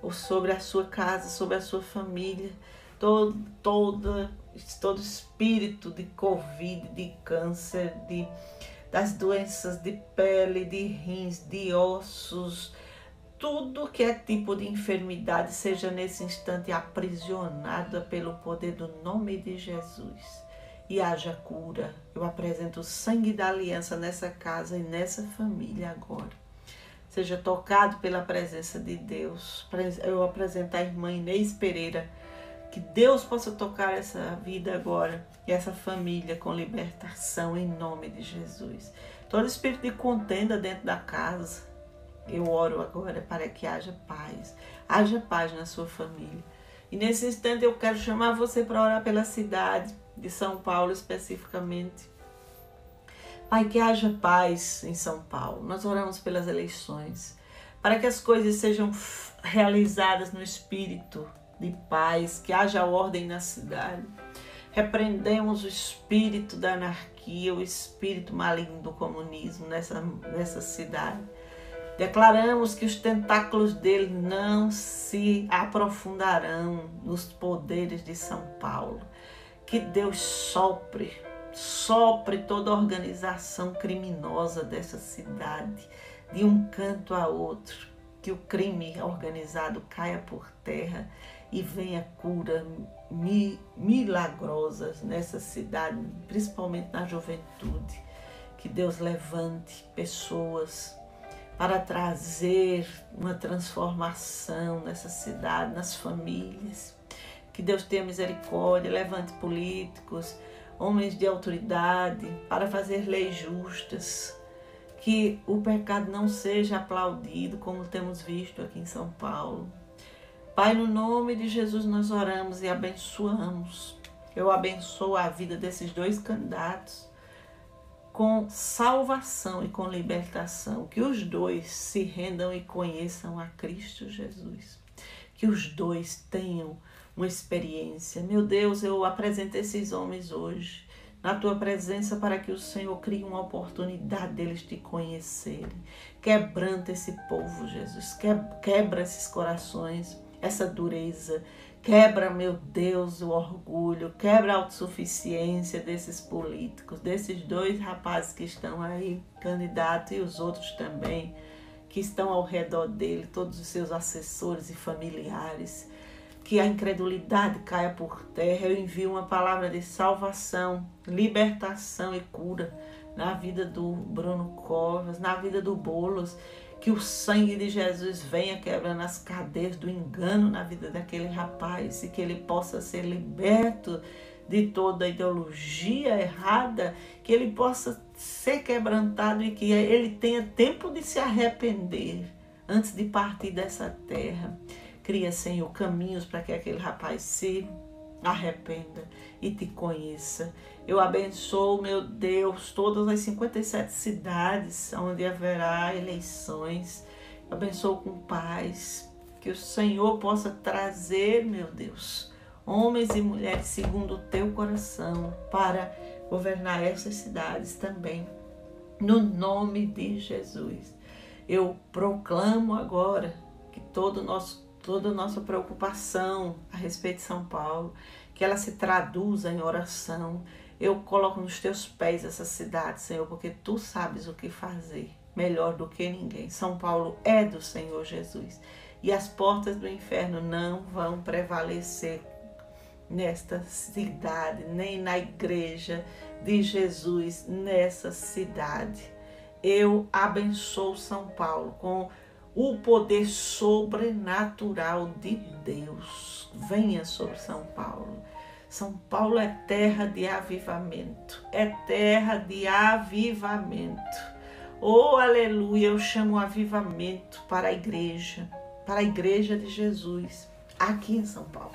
ou sobre a sua casa, sobre a sua família, todo, todo, todo espírito de Covid, de câncer, de, das doenças de pele, de rins, de ossos, tudo que é tipo de enfermidade seja nesse instante aprisionada pelo poder do nome de Jesus e haja cura. Eu apresento o sangue da aliança nessa casa e nessa família agora. Seja tocado pela presença de Deus. Eu apresento a irmã Inês Pereira. Que Deus possa tocar essa vida agora e essa família com libertação em nome de Jesus. Todo espírito de contenda dentro da casa, eu oro agora para que haja paz. Haja paz na sua família. E nesse instante eu quero chamar você para orar pela cidade, de São Paulo especificamente. Pai, que haja paz em São Paulo. Nós oramos pelas eleições, para que as coisas sejam realizadas no espírito de paz, que haja ordem na cidade. Repreendemos o espírito da anarquia, o espírito maligno do comunismo nessa, nessa cidade. Declaramos que os tentáculos dele não se aprofundarão nos poderes de São Paulo que Deus sopre, sopre toda a organização criminosa dessa cidade, de um canto a outro, que o crime organizado caia por terra e venha cura milagrosas nessa cidade, principalmente na juventude. Que Deus levante pessoas para trazer uma transformação nessa cidade, nas famílias que Deus tenha misericórdia, levante políticos, homens de autoridade para fazer leis justas, que o pecado não seja aplaudido, como temos visto aqui em São Paulo. Pai, no nome de Jesus nós oramos e abençoamos. Eu abençoo a vida desses dois candidatos com salvação e com libertação. Que os dois se rendam e conheçam a Cristo Jesus. Que os dois tenham uma experiência. Meu Deus, eu apresento esses homens hoje na tua presença para que o Senhor crie uma oportunidade deles te conhecerem. Quebranta esse povo, Jesus. Quebra esses corações, essa dureza. Quebra, meu Deus, o orgulho. Quebra a autossuficiência desses políticos, desses dois rapazes que estão aí, candidato, e os outros também, que estão ao redor dele, todos os seus assessores e familiares que a incredulidade caia por terra. Eu envio uma palavra de salvação, libertação e cura na vida do Bruno Covas, na vida do Bolos. Que o sangue de Jesus venha quebrando as cadeias do engano na vida daquele rapaz e que ele possa ser liberto de toda ideologia errada, que ele possa ser quebrantado e que ele tenha tempo de se arrepender antes de partir dessa terra. Cria, Senhor, caminhos para que aquele rapaz se arrependa e te conheça. Eu abençoo, meu Deus, todas as 57 cidades onde haverá eleições. Eu abençoo com paz. Que o Senhor possa trazer, meu Deus, homens e mulheres segundo o teu coração para governar essas cidades também. No nome de Jesus. Eu proclamo agora que todo o nosso toda a nossa preocupação a respeito de São Paulo, que ela se traduza em oração. Eu coloco nos teus pés essa cidade, Senhor, porque tu sabes o que fazer melhor do que ninguém. São Paulo é do Senhor Jesus e as portas do inferno não vão prevalecer nesta cidade, nem na igreja de Jesus nessa cidade. Eu abençoo São Paulo com o poder sobrenatural de Deus venha sobre São Paulo. São Paulo é terra de avivamento, é terra de avivamento. Oh, aleluia, eu chamo avivamento para a igreja, para a igreja de Jesus, aqui em São Paulo.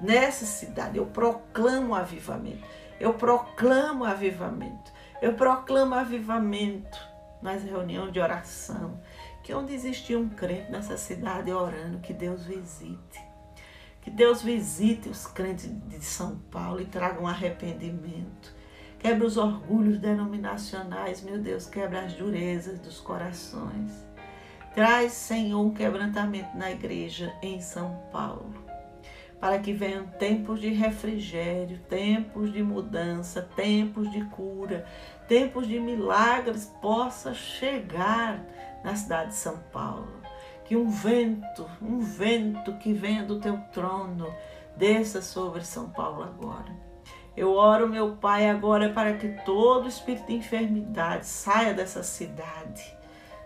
Nessa cidade, eu proclamo avivamento, eu proclamo avivamento, eu proclamo avivamento nas reuniões de oração, que onde existia um crente nessa cidade orando, que Deus visite que Deus visite os crentes de São Paulo e traga um arrependimento. Quebra os orgulhos denominacionais, meu Deus, quebra as durezas dos corações. Traz, Senhor, um quebrantamento na igreja em São Paulo, para que venham tempos de refrigério, tempos de mudança, tempos de cura, tempos de milagres possa chegar na cidade de São Paulo que um vento, um vento que venha do teu trono, desça sobre São Paulo agora. Eu oro, meu Pai, agora para que todo espírito de enfermidade saia dessa cidade,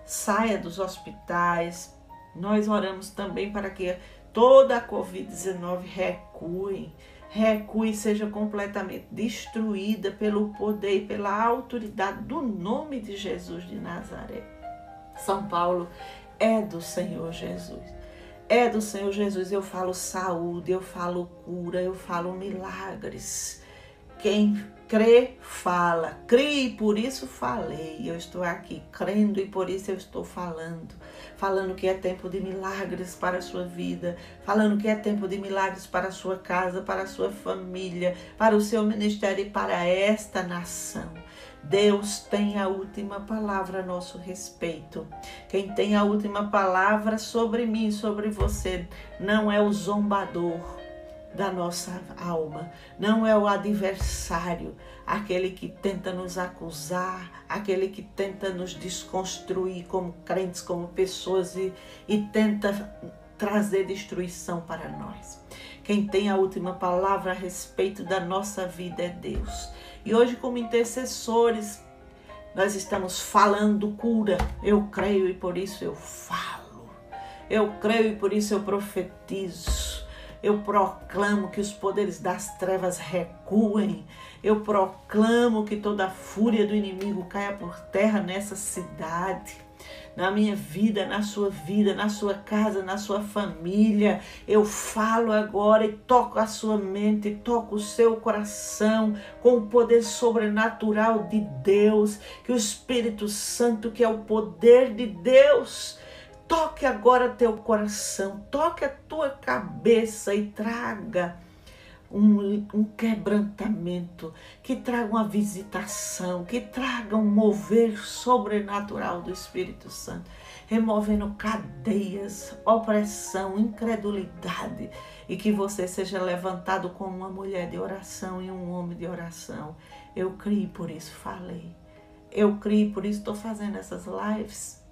saia dos hospitais. Nós oramos também para que toda a Covid-19 recue, recue seja completamente destruída pelo poder e pela autoridade do nome de Jesus de Nazaré. São Paulo é do Senhor Jesus. É do Senhor Jesus. Eu falo saúde, eu falo cura, eu falo milagres. Quem crê, fala. Crie, por isso falei. Eu estou aqui crendo e por isso eu estou falando. Falando que é tempo de milagres para a sua vida. Falando que é tempo de milagres para a sua casa, para a sua família, para o seu ministério e para esta nação. Deus tem a última palavra a nosso respeito. Quem tem a última palavra sobre mim, sobre você, não é o zombador da nossa alma, não é o adversário, aquele que tenta nos acusar, aquele que tenta nos desconstruir como crentes, como pessoas e, e tenta trazer destruição para nós. Quem tem a última palavra a respeito da nossa vida é Deus. E hoje, como intercessores, nós estamos falando cura. Eu creio e por isso eu falo. Eu creio e por isso eu profetizo. Eu proclamo que os poderes das trevas recuem. Eu proclamo que toda a fúria do inimigo caia por terra nessa cidade na minha vida, na sua vida, na sua casa, na sua família. Eu falo agora e toco a sua mente, toco o seu coração com o poder sobrenatural de Deus, que o Espírito Santo, que é o poder de Deus, toque agora teu coração, toque a tua cabeça e traga um, um, quebrantamento, que traga uma visitação, que traga um mover sobrenatural do Espírito Santo, removendo cadeias, opressão, incredulidade, e que você seja levantado como uma mulher de oração e um homem de oração. Eu criei, por isso falei. Eu criei, por isso estou fazendo essas lives.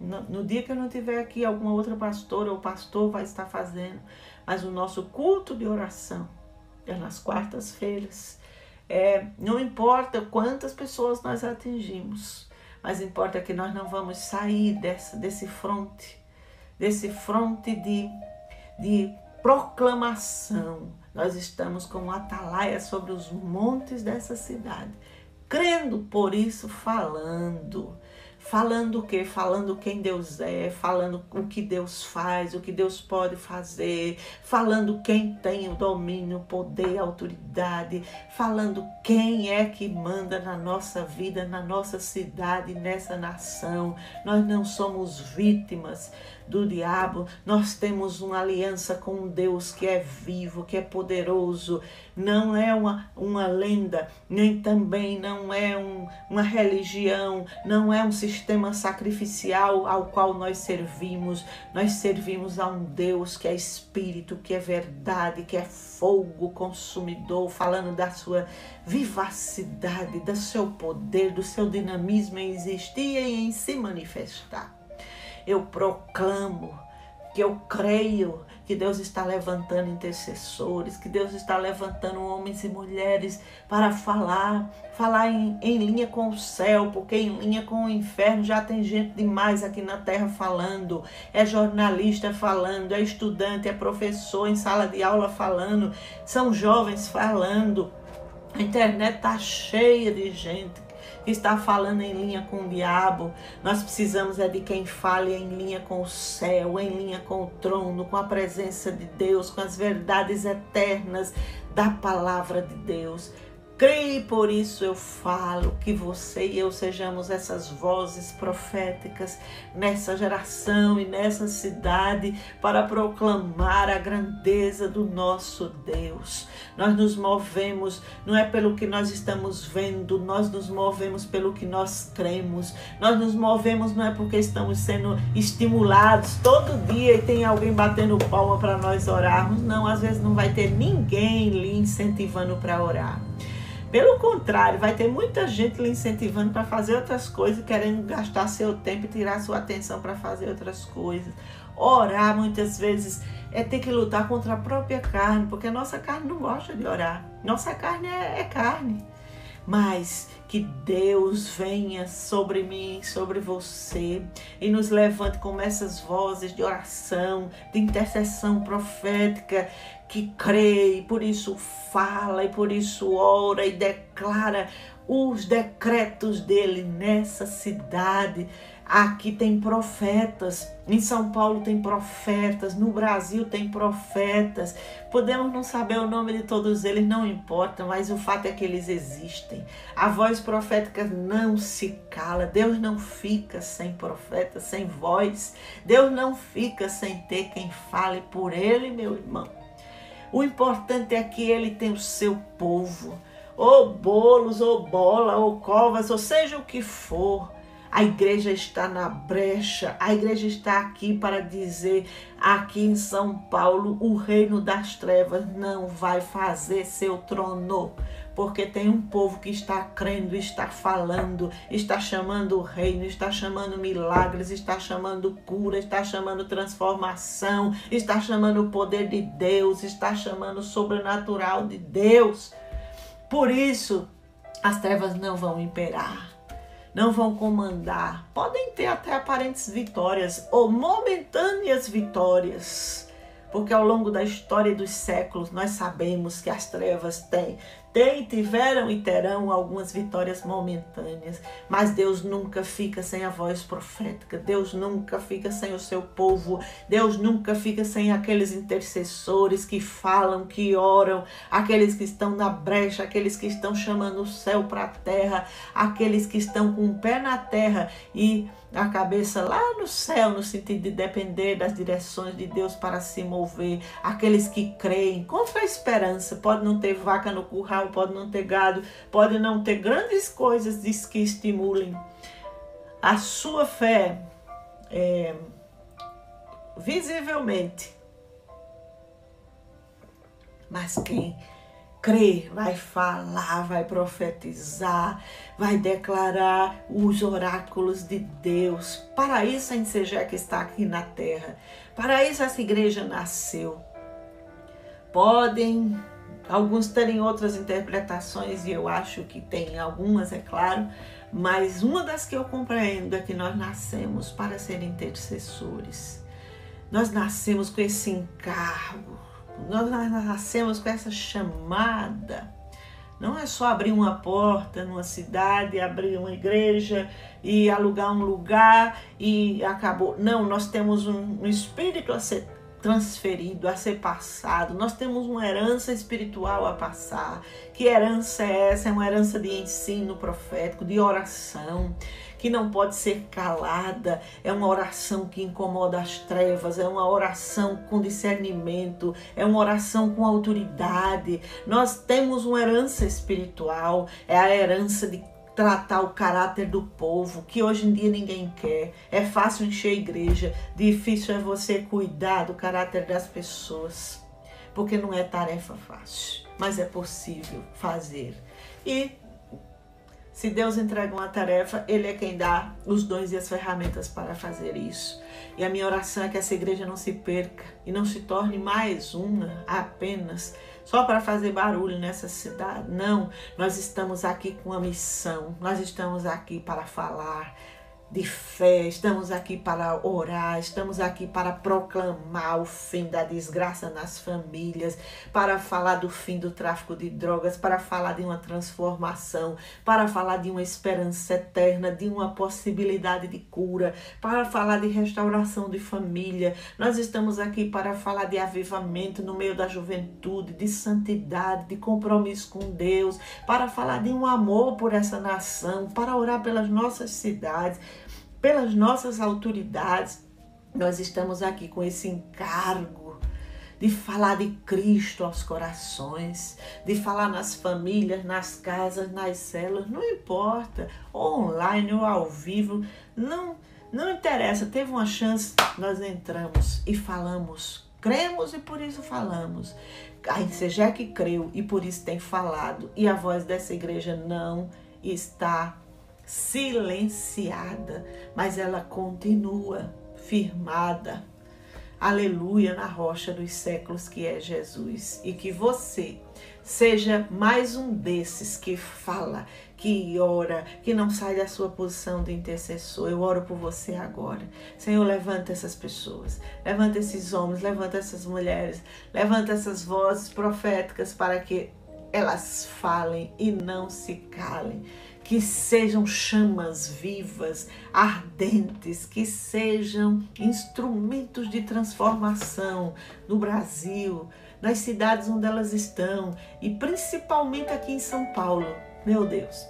No, no, dia que eu não tiver aqui, alguma outra pastora ou pastor vai estar fazendo, mas o nosso culto de oração é nas quartas-feiras. É, não importa quantas pessoas nós atingimos, mas importa que nós não vamos sair dessa, desse fronte, desse fronte de, de proclamação. Nós estamos como atalaia sobre os montes dessa cidade, crendo por isso, falando Falando o quê? Falando quem Deus é, falando o que Deus faz, o que Deus pode fazer, falando quem tem o domínio, poder, autoridade, falando quem é que manda na nossa vida, na nossa cidade, nessa nação. Nós não somos vítimas, do diabo, nós temos uma aliança com um Deus que é vivo, que é poderoso, não é uma, uma lenda, nem também não é um, uma religião, não é um sistema sacrificial ao qual nós servimos. Nós servimos a um Deus que é espírito, que é verdade, que é fogo consumidor, falando da sua vivacidade, do seu poder, do seu dinamismo em existir e em se manifestar eu proclamo que eu creio que Deus está levantando intercessores, que Deus está levantando homens e mulheres para falar, falar em, em linha com o céu, porque em linha com o inferno já tem gente demais aqui na terra falando, é jornalista falando, é estudante, é professor em sala de aula falando, são jovens falando. A internet está cheia de gente está falando em linha com o diabo. Nós precisamos é de quem fale em linha com o céu, em linha com o trono, com a presença de Deus, com as verdades eternas da palavra de Deus. Creio, por isso eu falo que você e eu sejamos essas vozes proféticas nessa geração e nessa cidade para proclamar a grandeza do nosso Deus. Nós nos movemos, não é pelo que nós estamos vendo, nós nos movemos pelo que nós cremos. Nós nos movemos não é porque estamos sendo estimulados todo dia e tem alguém batendo palma para nós orarmos. Não, às vezes não vai ter ninguém lhe incentivando para orar. Pelo contrário, vai ter muita gente lhe incentivando para fazer outras coisas, querendo gastar seu tempo e tirar sua atenção para fazer outras coisas. Orar muitas vezes é ter que lutar contra a própria carne, porque a nossa carne não gosta de orar. Nossa carne é, é carne. Mas que Deus venha sobre mim, sobre você e nos levante com essas vozes de oração, de intercessão profética que crê e por isso fala e por isso ora e declara os decretos dele nessa cidade. Aqui tem profetas, em São Paulo tem profetas, no Brasil tem profetas. Podemos não saber o nome de todos eles, não importa, mas o fato é que eles existem. A voz profética não se cala. Deus não fica sem profeta, sem voz. Deus não fica sem ter quem fale por ele, meu irmão. O importante é que ele tem o seu povo, ou bolos, ou bola, ou covas, ou seja o que for. A igreja está na brecha, a igreja está aqui para dizer: aqui em São Paulo, o reino das trevas não vai fazer seu trono. Porque tem um povo que está crendo, está falando, está chamando o reino, está chamando milagres, está chamando cura, está chamando transformação, está chamando o poder de Deus, está chamando o sobrenatural de Deus. Por isso, as trevas não vão imperar não vão comandar. Podem ter até aparentes vitórias ou momentâneas vitórias, porque ao longo da história dos séculos nós sabemos que as trevas têm tem, tiveram e terão algumas vitórias momentâneas, mas Deus nunca fica sem a voz profética, Deus nunca fica sem o seu povo, Deus nunca fica sem aqueles intercessores que falam, que oram, aqueles que estão na brecha, aqueles que estão chamando o céu para a terra, aqueles que estão com o pé na terra e a cabeça lá no céu, no sentido de depender das direções de Deus para se mover. Aqueles que creem, contra a esperança, pode não ter vaca no curral, pode não ter gado, pode não ter grandes coisas que estimulem a sua fé é, visivelmente. Mas quem crer, vai falar, vai profetizar, vai declarar os oráculos de Deus. Para isso a que está aqui na terra. Para isso essa igreja nasceu. Podem alguns terem outras interpretações e eu acho que tem algumas, é claro, mas uma das que eu compreendo é que nós nascemos para ser intercessores. Nós nascemos com esse encargo nós nascemos com essa chamada. Não é só abrir uma porta numa cidade, abrir uma igreja e alugar um lugar e acabou. Não, nós temos um, um espírito a ser transferido, a ser passado. Nós temos uma herança espiritual a passar. Que herança é essa? É uma herança de ensino profético, de oração que não pode ser calada, é uma oração que incomoda as trevas, é uma oração com discernimento, é uma oração com autoridade. Nós temos uma herança espiritual, é a herança de tratar o caráter do povo, que hoje em dia ninguém quer. É fácil encher a igreja, difícil é você cuidar do caráter das pessoas, porque não é tarefa fácil, mas é possível fazer. E Se Deus entrega uma tarefa, Ele é quem dá os dons e as ferramentas para fazer isso. E a minha oração é que essa igreja não se perca e não se torne mais uma apenas só para fazer barulho nessa cidade. Não, nós estamos aqui com uma missão, nós estamos aqui para falar de fé, estamos aqui para orar, estamos aqui para proclamar o fim da desgraça nas famílias, para falar do fim do tráfico de drogas, para falar de uma transformação, para falar de uma esperança eterna, de uma possibilidade de cura, para falar de restauração de família. Nós estamos aqui para falar de avivamento no meio da juventude, de santidade, de compromisso com Deus, para falar de um amor por essa nação, para orar pelas nossas cidades pelas nossas autoridades, nós estamos aqui com esse encargo de falar de Cristo aos corações, de falar nas famílias, nas casas, nas células, não importa, online ou ao vivo, não, não interessa. Teve uma chance, nós entramos e falamos. Cremos e por isso falamos. A seja que creu e por isso tem falado. E a voz dessa igreja não está silenciada, mas ela continua firmada. Aleluia na rocha dos séculos que é Jesus. E que você seja mais um desses que fala, que ora, que não sai da sua posição de intercessor. Eu oro por você agora. Senhor, levanta essas pessoas, levanta esses homens, levanta essas mulheres, levanta essas vozes proféticas para que elas falem e não se calem que sejam chamas vivas, ardentes, que sejam instrumentos de transformação no Brasil, nas cidades onde elas estão e principalmente aqui em São Paulo. Meu Deus,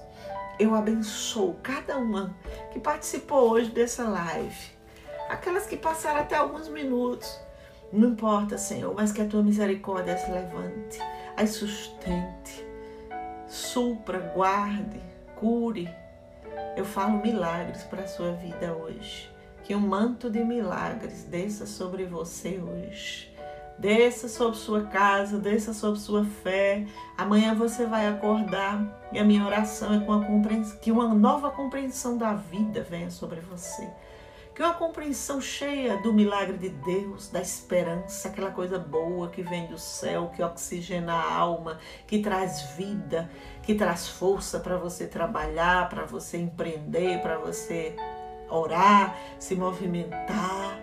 eu abençoo cada uma que participou hoje dessa live, aquelas que passaram até alguns minutos. Não importa, Senhor, mas que a tua misericórdia se levante, as sustente, supra, guarde, cure. Eu falo milagres para a sua vida hoje. Que um manto de milagres desça sobre você hoje. Desça sobre sua casa, desça sobre sua fé. Amanhã você vai acordar e a minha oração é com a que uma nova compreensão da vida venha sobre você que uma compreensão cheia do milagre de Deus, da esperança, aquela coisa boa que vem do céu, que oxigena a alma, que traz vida, que traz força para você trabalhar, para você empreender, para você orar, se movimentar.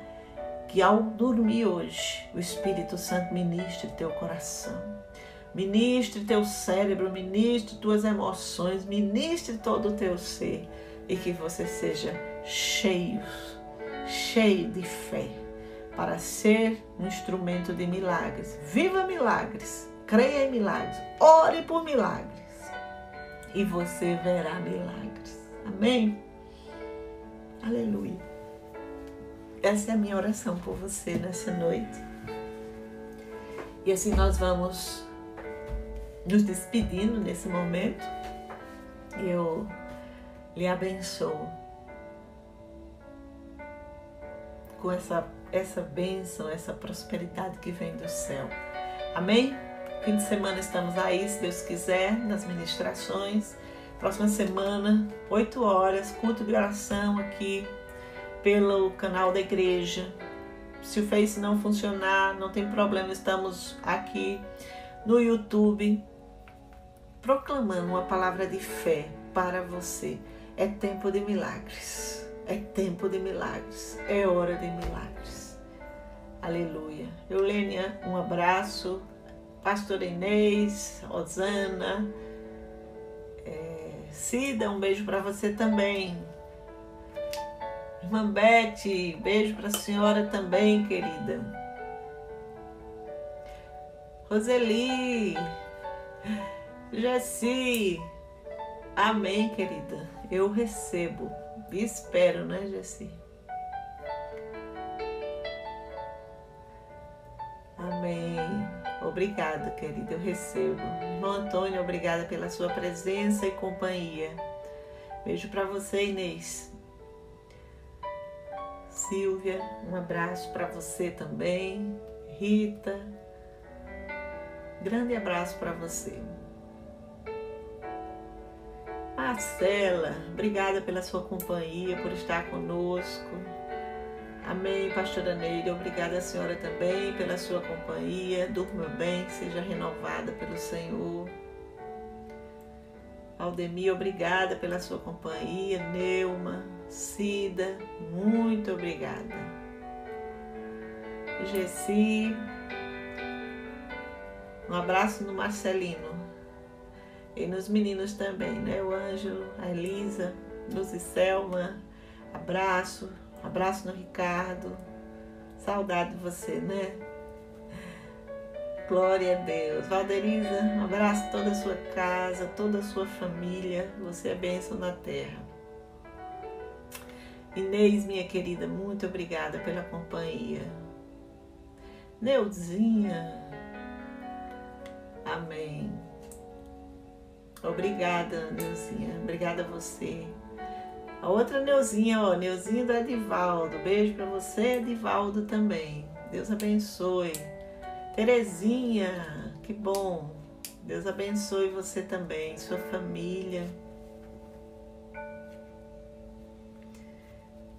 Que ao dormir hoje, o Espírito Santo ministre teu coração. Ministre teu cérebro, ministre tuas emoções, ministre todo o teu ser e que você seja cheio cheio de fé para ser um instrumento de milagres. Viva milagres, creia em milagres, ore por milagres e você verá milagres. Amém? Aleluia. Essa é a minha oração por você nessa noite. E assim nós vamos nos despedindo nesse momento. Eu lhe abençoo com essa, essa bênção, essa prosperidade que vem do céu. Amém? Fim de semana estamos aí, se Deus quiser, nas ministrações. Próxima semana, 8 horas, culto de oração aqui pelo canal da igreja. Se o Face não funcionar, não tem problema, estamos aqui no YouTube proclamando uma palavra de fé para você. É tempo de milagres. É tempo de milagres, é hora de milagres. Aleluia. Eulênia, um abraço. Pastor Inês, Rosana, é, Cida, um beijo para você também. Irmã Beth, beijo para a senhora também, querida. Roseli, Jessi, amém, querida. Eu recebo. Espero, né, Jessi? Amém. Obrigada, querida, eu recebo. Irmão Antônio, obrigada pela sua presença e companhia. Beijo para você, Inês. Silvia, um abraço para você também. Rita, grande abraço para você. Marcela, obrigada pela sua companhia, por estar conosco. Amém, pastora Neide. Obrigada, senhora, também pela sua companhia. Durma bem, seja renovada pelo Senhor. Aldemir, obrigada pela sua companhia. Neuma, Cida, muito obrigada. Gessi, um abraço no Marcelino. E nos meninos também, né? O Ângelo, a Elisa, Luz e Selma, abraço, abraço no Ricardo. Saudade de você, né? Glória a Deus. Valderiza, um abraço toda a sua casa, toda a sua família. Você é bênção na terra. Inês, minha querida, muito obrigada pela companhia. Neuzinha, amém. Obrigada, Neuzinha. Obrigada a você. A outra Neuzinha, ó, Neuzinha do Edivaldo. Beijo para você, Edivaldo também. Deus abençoe. Terezinha, que bom. Deus abençoe você também, sua família.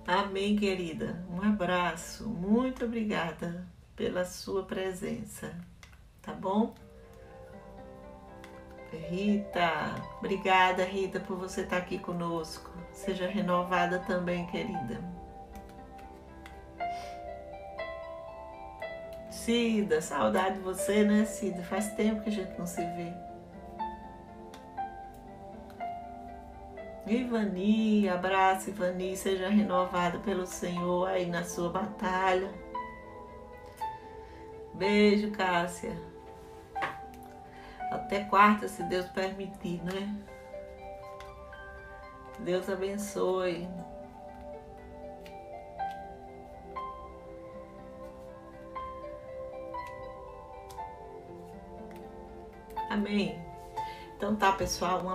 Amém, querida. Um abraço. Muito obrigada pela sua presença. Tá bom? Rita, obrigada, Rita, por você estar aqui conosco. Seja renovada também, querida. Cida, saudade de você, né, Cida? Faz tempo que a gente não se vê. Ivani, abraço, Ivani, seja renovada pelo Senhor aí na sua batalha. Beijo, Cássia. Até quarta, se Deus permitir, né? Deus abençoe. Amém. Então tá, pessoal, uma